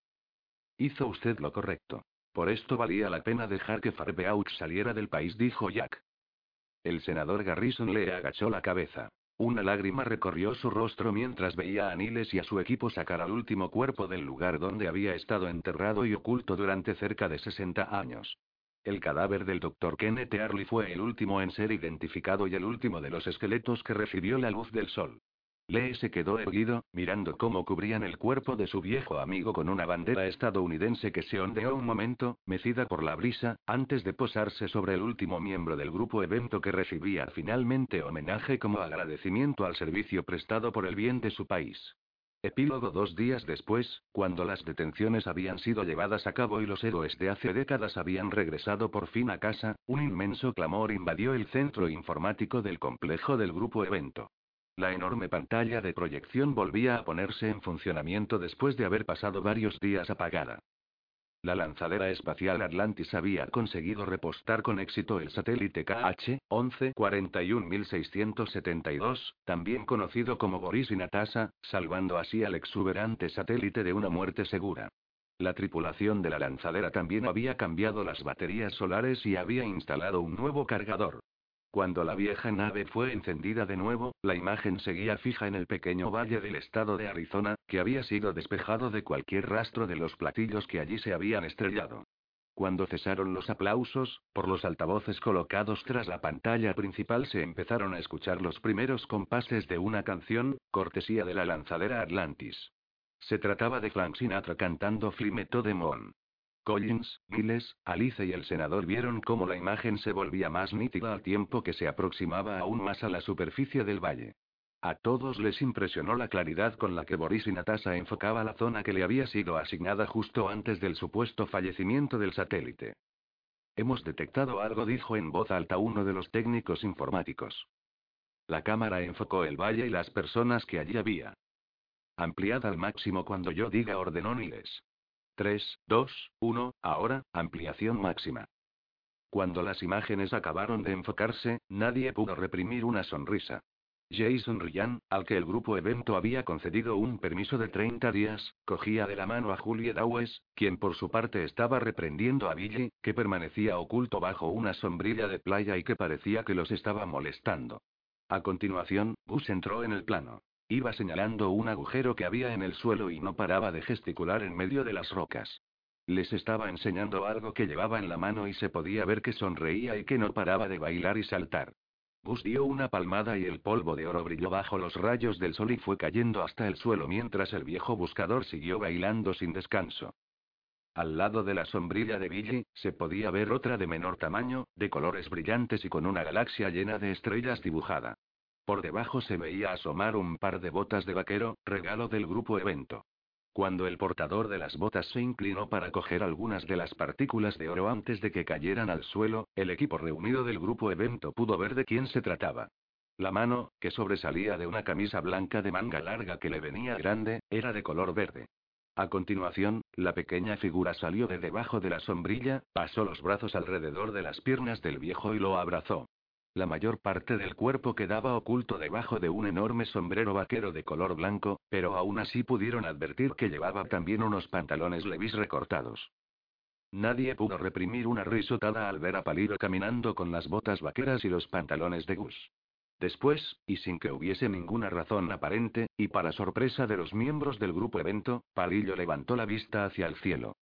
Hizo usted lo correcto. Por esto valía la pena dejar que Farbeaux saliera del país, dijo Jack. El senador Garrison le agachó la cabeza. Una lágrima recorrió su rostro mientras veía a Niles y a su equipo sacar al último cuerpo del lugar donde había estado enterrado y oculto durante cerca de 60 años. El cadáver del Dr. Kenneth Early fue el último en ser identificado y el último de los esqueletos que recibió la luz del sol. Lee se quedó erguido, mirando cómo cubrían el cuerpo de su viejo amigo con una bandera estadounidense que se ondeó un momento, mecida por la brisa, antes de posarse sobre el último miembro del grupo evento que recibía finalmente homenaje como agradecimiento al servicio prestado por el bien de su país. Epílogo dos días después, cuando las detenciones habían sido llevadas a cabo y los héroes de hace décadas habían regresado por fin a casa, un inmenso clamor invadió el centro informático del complejo del grupo evento. La enorme pantalla de proyección volvía a ponerse en funcionamiento después de haber pasado varios días apagada. La lanzadera espacial Atlantis había conseguido repostar con éxito el satélite KH-11 41672, también conocido como Boris y Natasha, salvando así al exuberante satélite de una muerte segura. La tripulación de la lanzadera también había cambiado las baterías solares y había instalado un nuevo cargador. Cuando la vieja nave fue encendida de nuevo, la imagen seguía fija en el pequeño valle del estado de Arizona, que había sido despejado de cualquier rastro de los platillos que allí se habían estrellado. Cuando cesaron los aplausos, por los altavoces colocados tras la pantalla principal se empezaron a escuchar los primeros compases de una canción, cortesía de la lanzadera Atlantis. Se trataba de Frank Sinatra cantando Flimeto de Mon. Collins, Miles, Alice y el senador vieron cómo la imagen se volvía más nítida al tiempo que se aproximaba aún más a la superficie del valle. A todos les impresionó la claridad con la que Boris y Natasha enfocaba la zona que le había sido asignada justo antes del supuesto fallecimiento del satélite. Hemos detectado algo, dijo en voz alta uno de los técnicos informáticos. La cámara enfocó el valle y las personas que allí había. Ampliad al máximo cuando yo diga, ordenó Niles. 3, 2, 1, ahora, ampliación máxima. Cuando las imágenes acabaron de enfocarse, nadie pudo reprimir una sonrisa. Jason Ryan, al que el grupo evento había concedido un permiso de 30 días, cogía de la mano a Julie Dawes, quien por su parte estaba reprendiendo a Billy, que permanecía oculto bajo una sombrilla de playa y que parecía que los estaba molestando. A continuación, Gus entró en el plano. Iba señalando un agujero que había en el suelo y no paraba de gesticular en medio de las rocas. Les estaba enseñando algo que llevaba en la mano y se podía ver que sonreía y que no paraba de bailar y saltar. Gus dio una palmada y el polvo de oro brilló bajo los rayos del sol y fue cayendo hasta el suelo mientras el viejo buscador siguió bailando sin descanso. Al lado de la sombrilla de Billy, se podía ver otra de menor tamaño, de colores brillantes y con una galaxia llena de estrellas dibujada. Por debajo se veía asomar un par de botas de vaquero, regalo del grupo evento. Cuando el portador de las botas se inclinó para coger algunas de las partículas de oro antes de que cayeran al suelo, el equipo reunido del grupo evento pudo ver de quién se trataba. La mano, que sobresalía de una camisa blanca de manga larga que le venía grande, era de color verde. A continuación, la pequeña figura salió de debajo de la sombrilla, pasó los brazos alrededor de las piernas del viejo y lo abrazó. La mayor parte del cuerpo quedaba oculto debajo de un enorme sombrero vaquero de color blanco, pero aún así pudieron advertir que llevaba también unos pantalones levis recortados. Nadie pudo reprimir una risotada al ver a Palillo caminando con las botas vaqueras y los pantalones de Gus. Después, y sin que hubiese ninguna razón aparente, y para sorpresa de los miembros del grupo evento, Palillo levantó la vista hacia el cielo.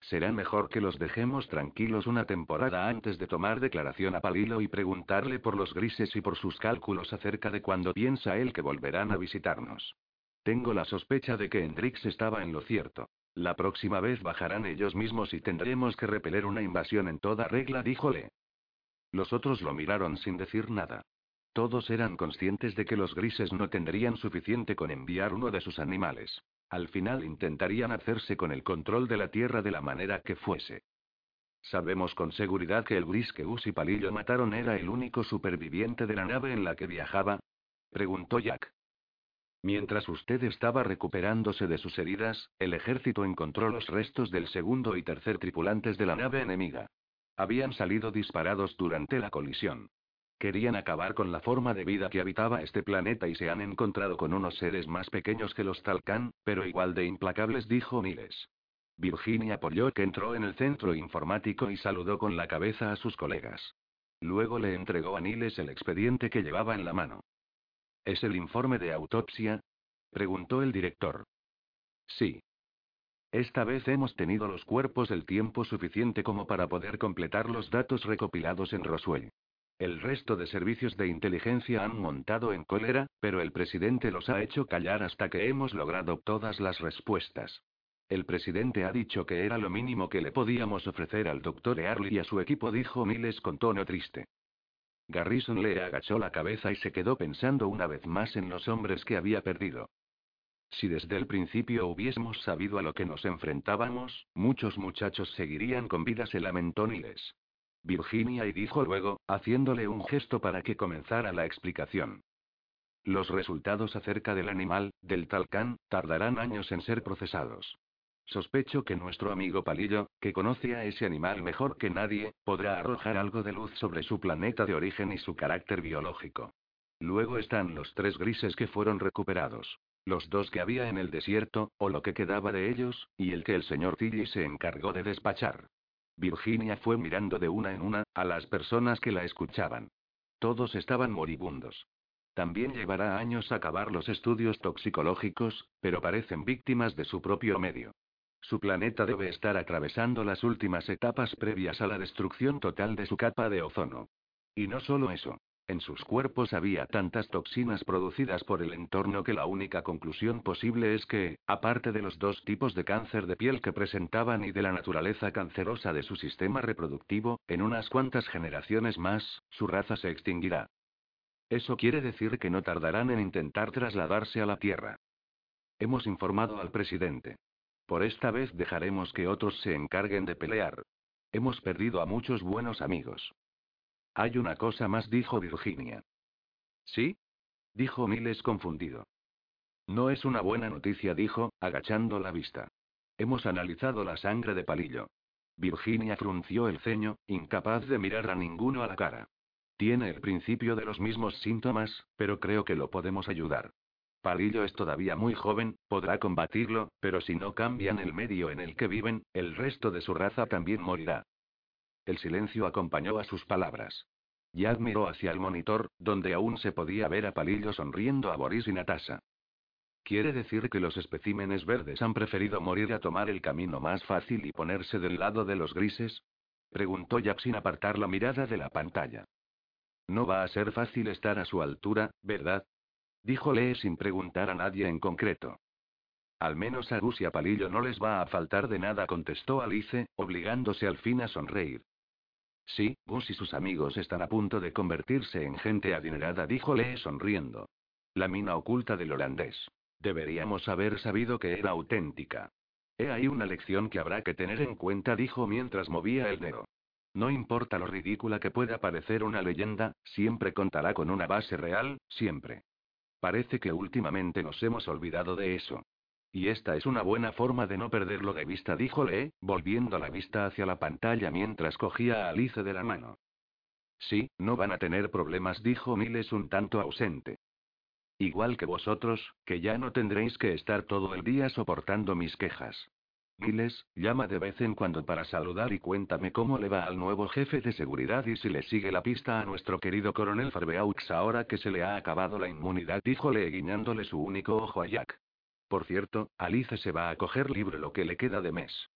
Será mejor que los dejemos tranquilos una temporada antes de tomar declaración a Palilo y preguntarle por los grises y por sus cálculos acerca de cuándo piensa él que volverán a visitarnos. Tengo la sospecha de que Hendrix estaba en lo cierto. La próxima vez bajarán ellos mismos y tendremos que repeler una invasión en toda regla, díjole. Los otros lo miraron sin decir nada. Todos eran conscientes de que los grises no tendrían suficiente con enviar uno de sus animales. Al final intentarían hacerse con el control de la Tierra de la manera que fuese. Sabemos con seguridad que el Gus y Palillo mataron era el único superviviente de la nave en la que viajaba. Preguntó Jack. Mientras usted estaba recuperándose de sus heridas, el ejército encontró los restos del segundo y tercer tripulantes de la nave enemiga. Habían salido disparados durante la colisión. Querían acabar con la forma de vida que habitaba este planeta y se han encontrado con unos seres más pequeños que los Talcán, pero igual de implacables, dijo Miles. Virginia apoyó que entró en el centro informático y saludó con la cabeza a sus colegas. Luego le entregó a Niles el expediente que llevaba en la mano. ¿Es el informe de autopsia? preguntó el director. Sí. Esta vez hemos tenido los cuerpos el tiempo suficiente como para poder completar los datos recopilados en Roswell. El resto de servicios de inteligencia han montado en cólera, pero el presidente los ha hecho callar hasta que hemos logrado todas las respuestas. El presidente ha dicho que era lo mínimo que le podíamos ofrecer al doctor Early y a su equipo, dijo Miles con tono triste. Garrison le agachó la cabeza y se quedó pensando una vez más en los hombres que había perdido. Si desde el principio hubiésemos sabido a lo que nos enfrentábamos, muchos muchachos seguirían con vida, se lamentó Niles. Virginia y dijo luego, haciéndole un gesto para que comenzara la explicación. Los resultados acerca del animal, del talcán, tardarán años en ser procesados. Sospecho que nuestro amigo Palillo, que conoce a ese animal mejor que nadie, podrá arrojar algo de luz sobre su planeta de origen y su carácter biológico. Luego están los tres grises que fueron recuperados. Los dos que había en el desierto, o lo que quedaba de ellos, y el que el señor Tilly se encargó de despachar. Virginia fue mirando de una en una, a las personas que la escuchaban. Todos estaban moribundos. También llevará años acabar los estudios toxicológicos, pero parecen víctimas de su propio medio. Su planeta debe estar atravesando las últimas etapas previas a la destrucción total de su capa de ozono. Y no solo eso. En sus cuerpos había tantas toxinas producidas por el entorno que la única conclusión posible es que, aparte de los dos tipos de cáncer de piel que presentaban y de la naturaleza cancerosa de su sistema reproductivo, en unas cuantas generaciones más, su raza se extinguirá. Eso quiere decir que no tardarán en intentar trasladarse a la Tierra. Hemos informado al presidente. Por esta vez dejaremos que otros se encarguen de pelear. Hemos perdido a muchos buenos amigos. Hay una cosa más, dijo Virginia. ¿Sí? Dijo Miles confundido. No es una buena noticia, dijo, agachando la vista. Hemos analizado la sangre de palillo. Virginia frunció el ceño, incapaz de mirar a ninguno a la cara. Tiene el principio de los mismos síntomas, pero creo que lo podemos ayudar. Palillo es todavía muy joven, podrá combatirlo, pero si no cambian el medio en el que viven, el resto de su raza también morirá. El silencio acompañó a sus palabras. Yad miró hacia el monitor, donde aún se podía ver a Palillo sonriendo a Boris y Natasha. ¿Quiere decir que los especímenes verdes han preferido morir a tomar el camino más fácil y ponerse del lado de los grises? Preguntó Jack sin apartar la mirada de la pantalla. No va a ser fácil estar a su altura, ¿verdad? Dijo Lee sin preguntar a nadie en concreto. Al menos a Gus y a Palillo no les va a faltar de nada, contestó Alice, obligándose al fin a sonreír. Sí, Gus y sus amigos están a punto de convertirse en gente adinerada, dijo Lee sonriendo. La mina oculta del holandés. Deberíamos haber sabido que era auténtica. He ahí una lección que habrá que tener en cuenta, dijo mientras movía el dedo. No importa lo ridícula que pueda parecer una leyenda, siempre contará con una base real, siempre. Parece que últimamente nos hemos olvidado de eso. Y esta es una buena forma de no perderlo de vista, dijo Lee, volviendo la vista hacia la pantalla mientras cogía a Alice de la mano. Sí, no van a tener problemas, dijo Miles un tanto ausente. Igual que vosotros, que ya no tendréis que estar todo el día soportando mis quejas. Miles, llama de vez en cuando para saludar y cuéntame cómo le va al nuevo jefe de seguridad y si le sigue la pista a nuestro querido coronel Farbeaux ahora que se le ha acabado la inmunidad, dijo Lee guiñándole su único ojo a Jack. Por cierto, Alice se va a coger libre lo que le queda de mes.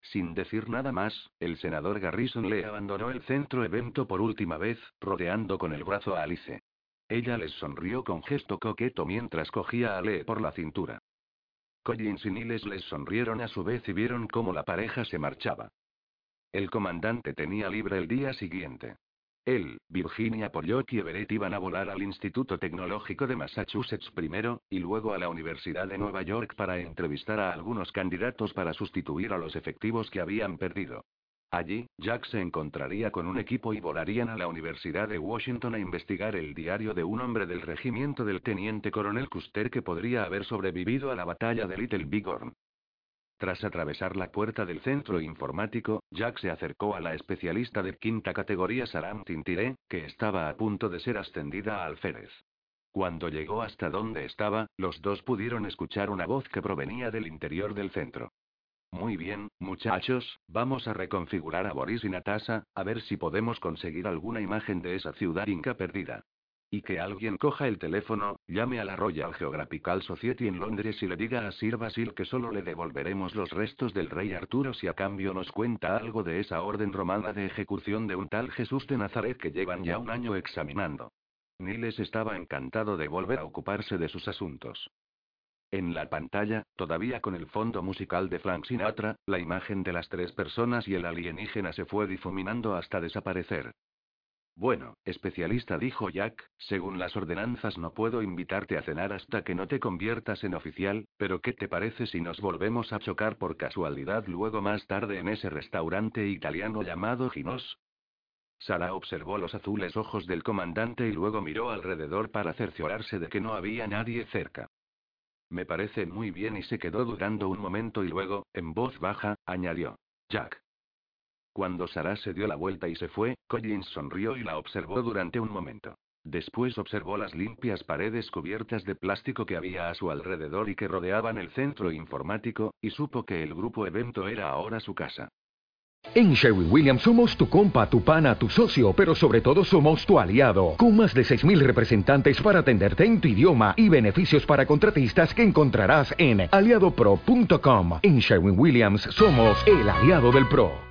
Sin decir nada más, el senador Garrison le abandonó el centro evento por última vez, rodeando con el brazo a Alice. Ella les sonrió con gesto coqueto mientras cogía a Lee por la cintura. Collins y Niles les sonrieron a su vez y vieron cómo la pareja se marchaba. El comandante tenía libre el día siguiente. Él, Virginia Pollock y Everett iban a volar al Instituto Tecnológico de Massachusetts primero, y luego a la Universidad de Nueva York para entrevistar a algunos candidatos para sustituir a los efectivos que habían perdido. Allí, Jack se encontraría con un equipo y volarían a la Universidad de Washington a investigar el diario de un hombre del regimiento del teniente coronel Custer que podría haber sobrevivido a la batalla de Little Bighorn. Tras atravesar la puerta del centro informático, Jack se acercó a la especialista de quinta categoría Saram Tintiré, que estaba a punto de ser ascendida a alférez. Cuando llegó hasta donde estaba, los dos pudieron escuchar una voz que provenía del interior del centro. Muy bien, muchachos, vamos a reconfigurar a Boris y Natasha, a ver si podemos conseguir alguna imagen de esa ciudad inca perdida. Y que alguien coja el teléfono, llame a la Royal Geographical Society en Londres y le diga a Sir Basil que solo le devolveremos los restos del rey Arturo si a cambio nos cuenta algo de esa orden romana de ejecución de un tal Jesús de Nazaret que llevan ya un año examinando. Niles estaba encantado de volver a ocuparse de sus asuntos. En la pantalla, todavía con el fondo musical de Frank Sinatra, la imagen de las tres personas y el alienígena se fue difuminando hasta desaparecer. Bueno, especialista dijo Jack, según las ordenanzas no puedo invitarte a cenar hasta que no te conviertas en oficial, pero ¿qué te parece si nos volvemos a chocar por casualidad luego más tarde en ese restaurante italiano llamado Ginos? Sara observó los azules ojos del comandante y luego miró alrededor para cerciorarse de que no había nadie cerca. Me parece muy bien y se quedó dudando un momento y luego, en voz baja, añadió. Jack. Cuando Sara se dio la vuelta y se fue, Collins sonrió y la observó durante un momento. Después observó las limpias paredes cubiertas de plástico que había a su alrededor y que rodeaban el centro informático, y supo que el grupo evento era ahora su casa. En Sherwin Williams somos tu compa, tu pana, tu socio, pero sobre todo somos tu aliado, con más de 6.000 representantes para atenderte en tu idioma y beneficios para contratistas que encontrarás en aliadopro.com. En Sherwin Williams somos el aliado del PRO.